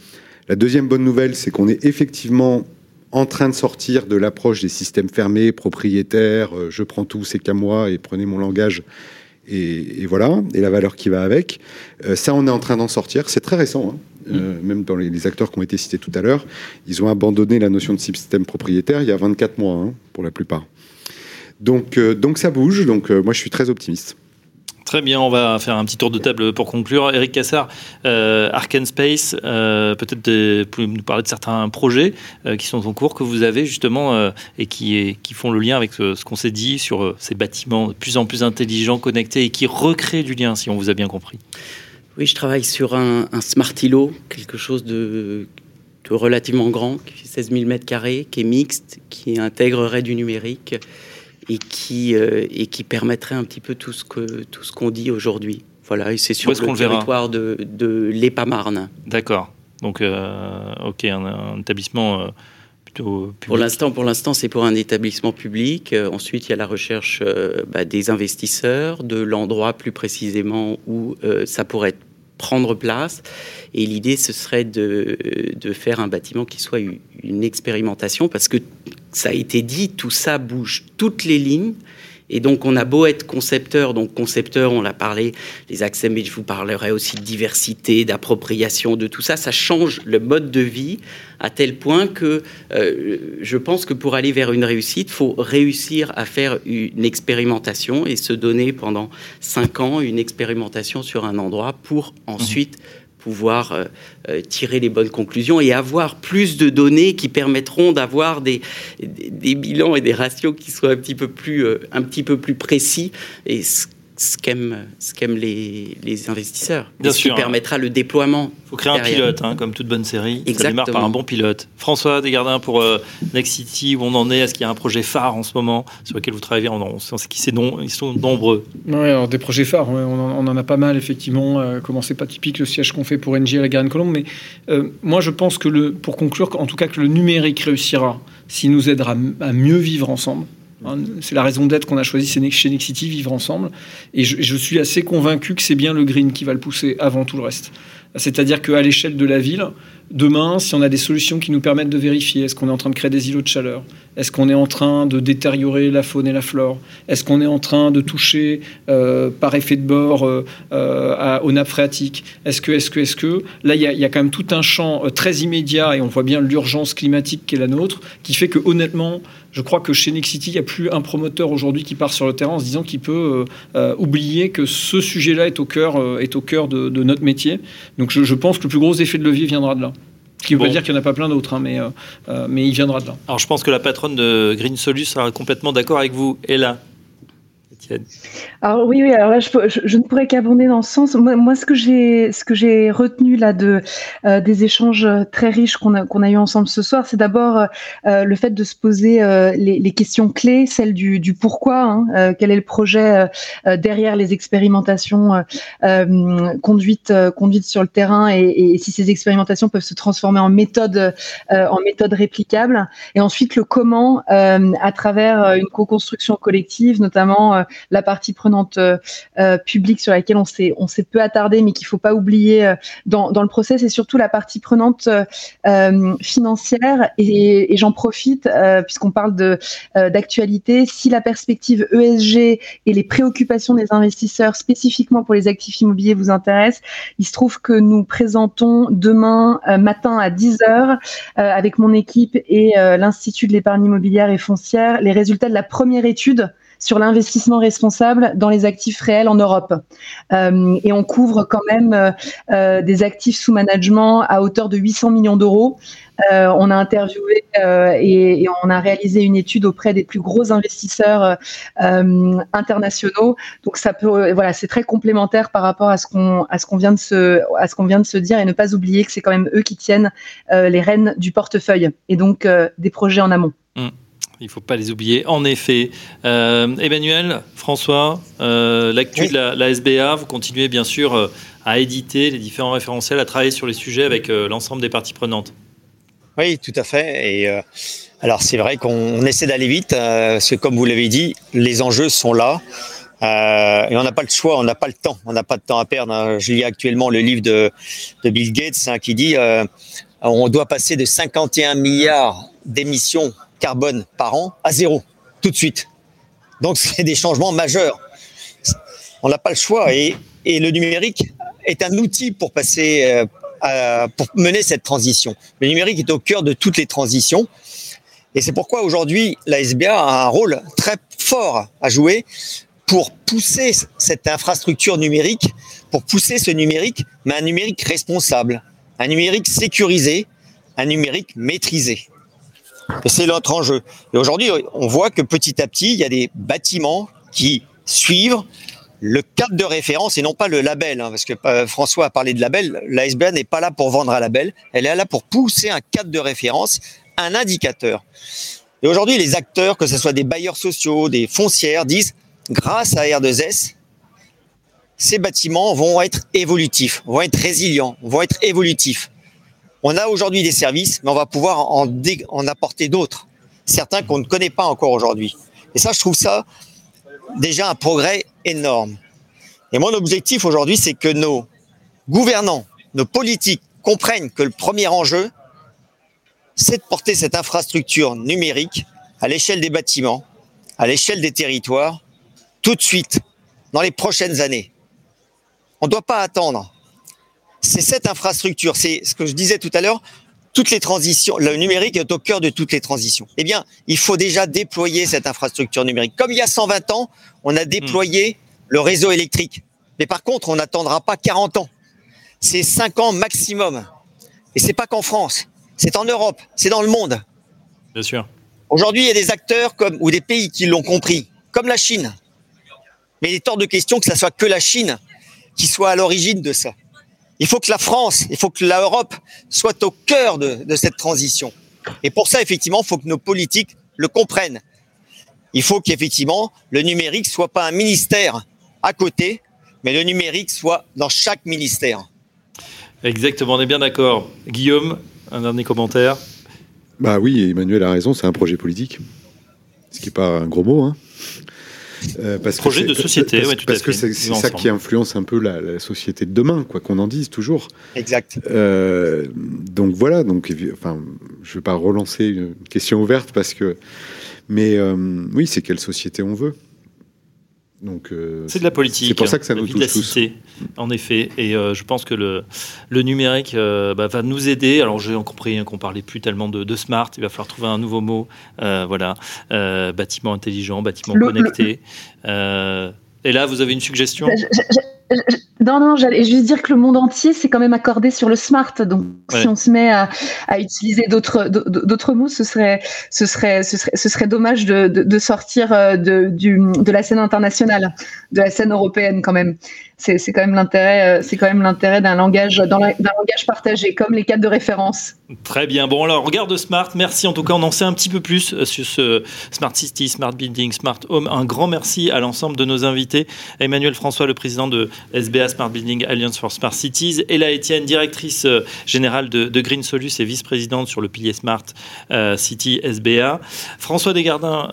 S3: La deuxième bonne nouvelle, c'est qu'on est effectivement en train de sortir de l'approche des systèmes fermés, propriétaires, euh, je prends tout, c'est qu'à moi, et prenez mon langage, et, voilà, et la valeur qui va avec. Euh, ça, on est en train d'en sortir. C'est très récent, hein. euh, mm. même dans les, acteurs qui ont été cités tout à l'heure. Ils ont abandonné la notion de système propriétaire il y a 24 mois, hein, pour la plupart. Donc, donc ça bouge, donc moi je suis très optimiste.
S2: Très bien, on va faire un petit tour de table pour conclure. Eric Cassard, euh, Space, euh, peut-être nous parler de certains projets euh, qui sont en cours, que vous avez justement euh, et qui, font le lien avec ce, qu'on s'est dit sur ces bâtiments de plus en plus intelligents, connectés et qui recréent du lien, si on vous a bien compris.
S7: Oui, je travaille sur un, smart îlot, quelque chose de, relativement grand, qui fait 16 000 m2, qui est mixte, qui intégrerait du numérique et qui, euh, et qui permettrait un petit peu tout ce que tout ce qu'on dit aujourd'hui. Voilà, et c'est sur le territoire de, de l'EPA-Marne.
S2: D'accord. Donc, euh, ok, un, établissement euh, plutôt public.
S7: Pour l'instant, pour l'instant, c'est pour un établissement public. ensuite, il y a la recherche bah, des investisseurs, de l'endroit plus précisément où ça pourrait prendre place. Et l'idée, ce serait de, de, faire un bâtiment qui soit une expérimentation, parce que ça a été dit, tout ça bouge toutes les lignes. Et donc, on a beau être concepteur, donc concepteur, on l'a parlé, les accès, mais je vous parlerai aussi de diversité, d'appropriation, de tout ça. Ça change le mode de vie à tel point que euh, je pense que pour aller vers une réussite, il faut réussir à faire une expérimentation et se donner pendant cinq ans une expérimentation sur un endroit pour ensuite pouvoir euh, euh, tirer les bonnes conclusions et avoir plus de données qui permettront d'avoir des, des, bilans et des ratios qui soient un petit peu plus, euh, un petit peu plus précis. Et ce qu'aiment les, les, investisseurs.
S2: Bien
S7: ce
S2: qui
S7: permettra le déploiement.
S2: Il faut créer un pilote, hein, comme toute bonne série. Exactement. Ça démarre par un bon pilote. François Desgardins pour euh, Next City, où on en est Est-ce qu'il y a un projet phare en ce moment sur lequel vous travaillez? On sait qui c'est ils sont nombreux.
S6: Oui, alors des projets phares, on, en, a pas mal effectivement. Euh, comment c'est pas typique le siège qu'on fait pour NG à la Garenne-Colombe, mais euh, moi je pense que le, pour conclure, en tout cas que le numérique réussira s'il nous aidera à mieux vivre ensemble. Hein, c'est la raison d'être qu'on a choisi chez Nexity, vivre ensemble. Et je, suis assez convaincu que c'est bien le green qui va le pousser avant tout le reste. C'est-à-dire qu'à l'échelle de la ville, demain, si on a des solutions qui nous permettent de vérifier, est-ce qu'on est en train de créer des îlots de chaleur? Est-ce qu'on est en train de détériorer la faune et la flore? Est-ce qu'on est en train de toucher euh, par effet de bord euh, euh, aux nappes phréatiques? Est-ce que, est-ce que, est-ce que? Là, il y, a quand même tout un champ très immédiat et on voit bien l'urgence climatique qui est la nôtre, qui fait que honnêtement, je crois que chez Nexity, il n'y a plus un promoteur aujourd'hui qui part sur le terrain en se disant qu'il peut oublier que ce sujet-là est au cœur, est au cœur de, notre métier. Donc je pense que le plus gros effet de levier viendra de là. Ce qui veut dire qu'il n'y en a pas plein d'autres, hein, mais, euh, euh, mais il viendra de là.
S2: Alors je pense que la patronne de Green Solus sera complètement d'accord avec vous. Et là,
S5: alors oui, oui. Alors là, je, ne pourrais qu'abonder dans ce sens. Moi, ce que j'ai, ce que j'ai retenu là de euh, des échanges très riches qu'on a qu'on a eu ensemble ce soir, c'est d'abord euh, le fait de se poser euh, les, les, questions clés, celle du, du pourquoi. Hein, euh, quel est le projet euh, derrière les expérimentations conduites conduites sur le terrain et, et, si ces expérimentations peuvent se transformer en méthode en méthode réplicable. Et ensuite le comment à travers une co-construction collective, notamment la partie prenante euh, euh, publique sur laquelle on s'est on s'est peu attardé, mais qu'il faut pas oublier euh, dans, dans le process, et surtout la partie prenante financière. Et, j'en profite puisqu'on parle de d'actualité. Si la perspective ESG et les préoccupations des investisseurs spécifiquement pour les actifs immobiliers vous intéressent, il se trouve que nous présentons demain matin à 10h avec mon équipe et l'Institut de l'épargne immobilière et foncière les résultats de la première étude sur l'investissement responsable dans les actifs réels en Europe. Euh, et on couvre quand même euh, euh, des actifs sous management à hauteur de 800 millions d'euros. on a interviewé et, on a réalisé une étude auprès des plus gros investisseurs internationaux. Donc ça peut, voilà, c'est très complémentaire par rapport à ce qu'on à ce qu'on vient de se à ce qu'on vient de se dire et ne pas oublier que c'est quand même eux qui tiennent les rênes du portefeuille et donc des projets en amont.
S2: Mmh. Il ne faut pas les oublier. En effet, euh, Emmanuel, François, euh, l'actu de la, la, SBA, vous continuez bien sûr euh, à éditer les différents référentiels, à travailler sur les sujets avec l'ensemble des parties prenantes.
S4: Oui, tout à fait. Et alors c'est vrai qu'on essaie d'aller vite, parce que comme vous l'avez dit, les enjeux sont là. et on n'a pas le choix, on n'a pas le temps, on n'a pas de temps à perdre. Hein. Je lis actuellement le livre de, de Bill Gates hein, qui dit on doit passer de 51 milliards d'émissions carbone par an à zéro, tout de suite. Donc, (laughs) c'est des changements majeurs. On n'a pas le choix et, le numérique est un outil pour passer, euh, pour mener cette transition. Le numérique est au cœur de toutes les transitions. Et c'est pourquoi aujourd'hui, la SBA a un rôle très fort à jouer pour pousser cette infrastructure numérique, pour pousser ce numérique, mais un numérique responsable, un numérique sécurisé, un numérique maîtrisé. Et c'est notre enjeu. Et aujourd'hui, on voit que petit à petit, il y a des bâtiments qui suivent le cadre de référence et non pas le label. Hein, parce que euh, François a parlé de label. La SBA n'est pas là pour vendre un label. Elle est là pour pousser un cadre de référence, un indicateur. Et aujourd'hui, les acteurs, que ce soit des bailleurs sociaux, des foncières, disent, grâce à R2S, ces bâtiments vont être évolutifs, vont être résilients, vont être évolutifs. On a aujourd'hui des services, mais on va pouvoir en, apporter d'autres, certains qu'on ne connaît pas encore aujourd'hui. Et ça, je trouve ça déjà un progrès énorme. Et mon objectif aujourd'hui, c'est que nos gouvernants, nos politiques comprennent que le premier enjeu, c'est de porter cette infrastructure numérique à l'échelle des bâtiments, à l'échelle des territoires, tout de suite, dans les prochaines années. On ne doit pas attendre c'est cette infrastructure, c'est ce que je disais tout à l'heure, toutes les transitions, le numérique est au cœur de toutes les transitions. Eh bien, il faut déjà déployer cette infrastructure numérique. Comme il y a 120 ans, on a déployé le réseau électrique. Mais par contre, on n'attendra pas 40 ans. C'est 5 ans maximum. Et c'est pas qu'en France, c'est en Europe, c'est dans le monde.
S2: Bien sûr.
S4: Aujourd'hui, il y a des acteurs comme, ou des pays qui l'ont compris, comme la Chine. Mais il est hors de question que ce soit que la Chine qui soit à l'origine de ça. Il faut que la France, il faut que l'Europe soit au cœur de, de, cette transition. Et pour ça, effectivement, il faut que nos politiques le comprennent. Il faut qu'effectivement, le numérique soit pas un ministère à côté, mais le numérique soit dans chaque ministère.
S2: Exactement, on est bien d'accord. Guillaume, un dernier commentaire?
S3: Bah oui, Emmanuel a raison, c'est un projet politique. Ce qui n'est pas un gros mot. Hein. Euh, parce
S2: Projet
S3: que
S2: de
S3: c'est-
S2: société,
S3: parce,
S2: ouais, tout à
S3: parce que c'est ça qui influence un peu la, la société de demain, quoi qu'on en dise toujours.
S4: Exact.
S3: Euh, donc voilà, donc enfin, je vais pas relancer une question ouverte parce que, mais euh, oui, c'est quelle société on veut. Donc euh,
S2: C'est de la politique.
S3: C'est pour ça que ça nous
S2: vie de la
S3: touche tous.
S2: cité, en effet. Et euh, je pense que le, le numérique euh, bah, va nous aider. Alors j'ai compris hein, qu'on parlait plus tellement de, de smart. Il va falloir trouver un nouveau mot. Euh, voilà, Euh, bâtiment intelligent, bâtiment
S5: Le-
S2: connecté. Euh, et là, vous avez une suggestion?
S5: Je- je- je- je- non, non, j'allais juste dire que le monde entier s'est quand même accordé sur le smart. Donc,
S2: Ouais.
S5: si on se met à, à utiliser d'autres d'autres mots, ce serait, ce serait, ce serait, ce serait dommage de, de, de sortir euh, de, du, de la scène internationale, de la scène européenne quand même. C'est quand même l'intérêt, euh, c'est quand même l'intérêt d'un langage, d'un langage partagé, comme les cadres de référence.
S2: Très bien. Bon, alors, regarde Smart. Merci. En tout cas, on en sait un petit peu plus euh, sur ce Smart City, Smart Building, Smart Home. Un grand merci à l'ensemble de nos invités. Emmanuel François, le président de SBA Smart Building Alliance for Smart Cities. Ella Etienne, directrice euh, générale de, Green Solus et vice-présidente sur le pilier Smart City SBA. François Desgardins,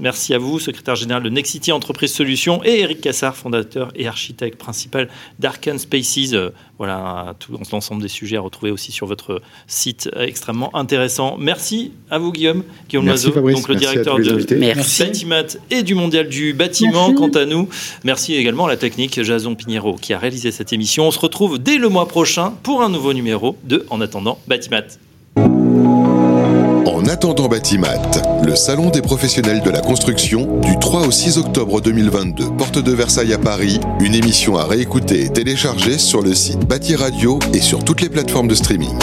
S2: merci à vous, secrétaire général de Nexity Entreprise Solutions. Et Eric Cassard, fondateur et architecte principal d'Arcan Spaces. Euh, voilà, tout l'ensemble des sujets à retrouver aussi sur votre site euh, extrêmement intéressant. Merci à vous, Guillaume. Guillaume Loiseau, donc le
S3: merci
S2: directeur de.
S7: Merci.
S2: Batimat et du Mondial du bâtiment.
S5: Merci.
S2: Quant à nous, merci également à la technique Jason Pinheiro qui a réalisé cette émission. On se retrouve dès le mois prochain pour un nouveau numéro de En attendant Batimat.
S1: En attendant Batimat, le salon des professionnels de la construction du 3 au 6 octobre 2022, porte de Versailles à Paris, une émission à réécouter et télécharger sur le site Bâti Radio et sur toutes les plateformes de streaming.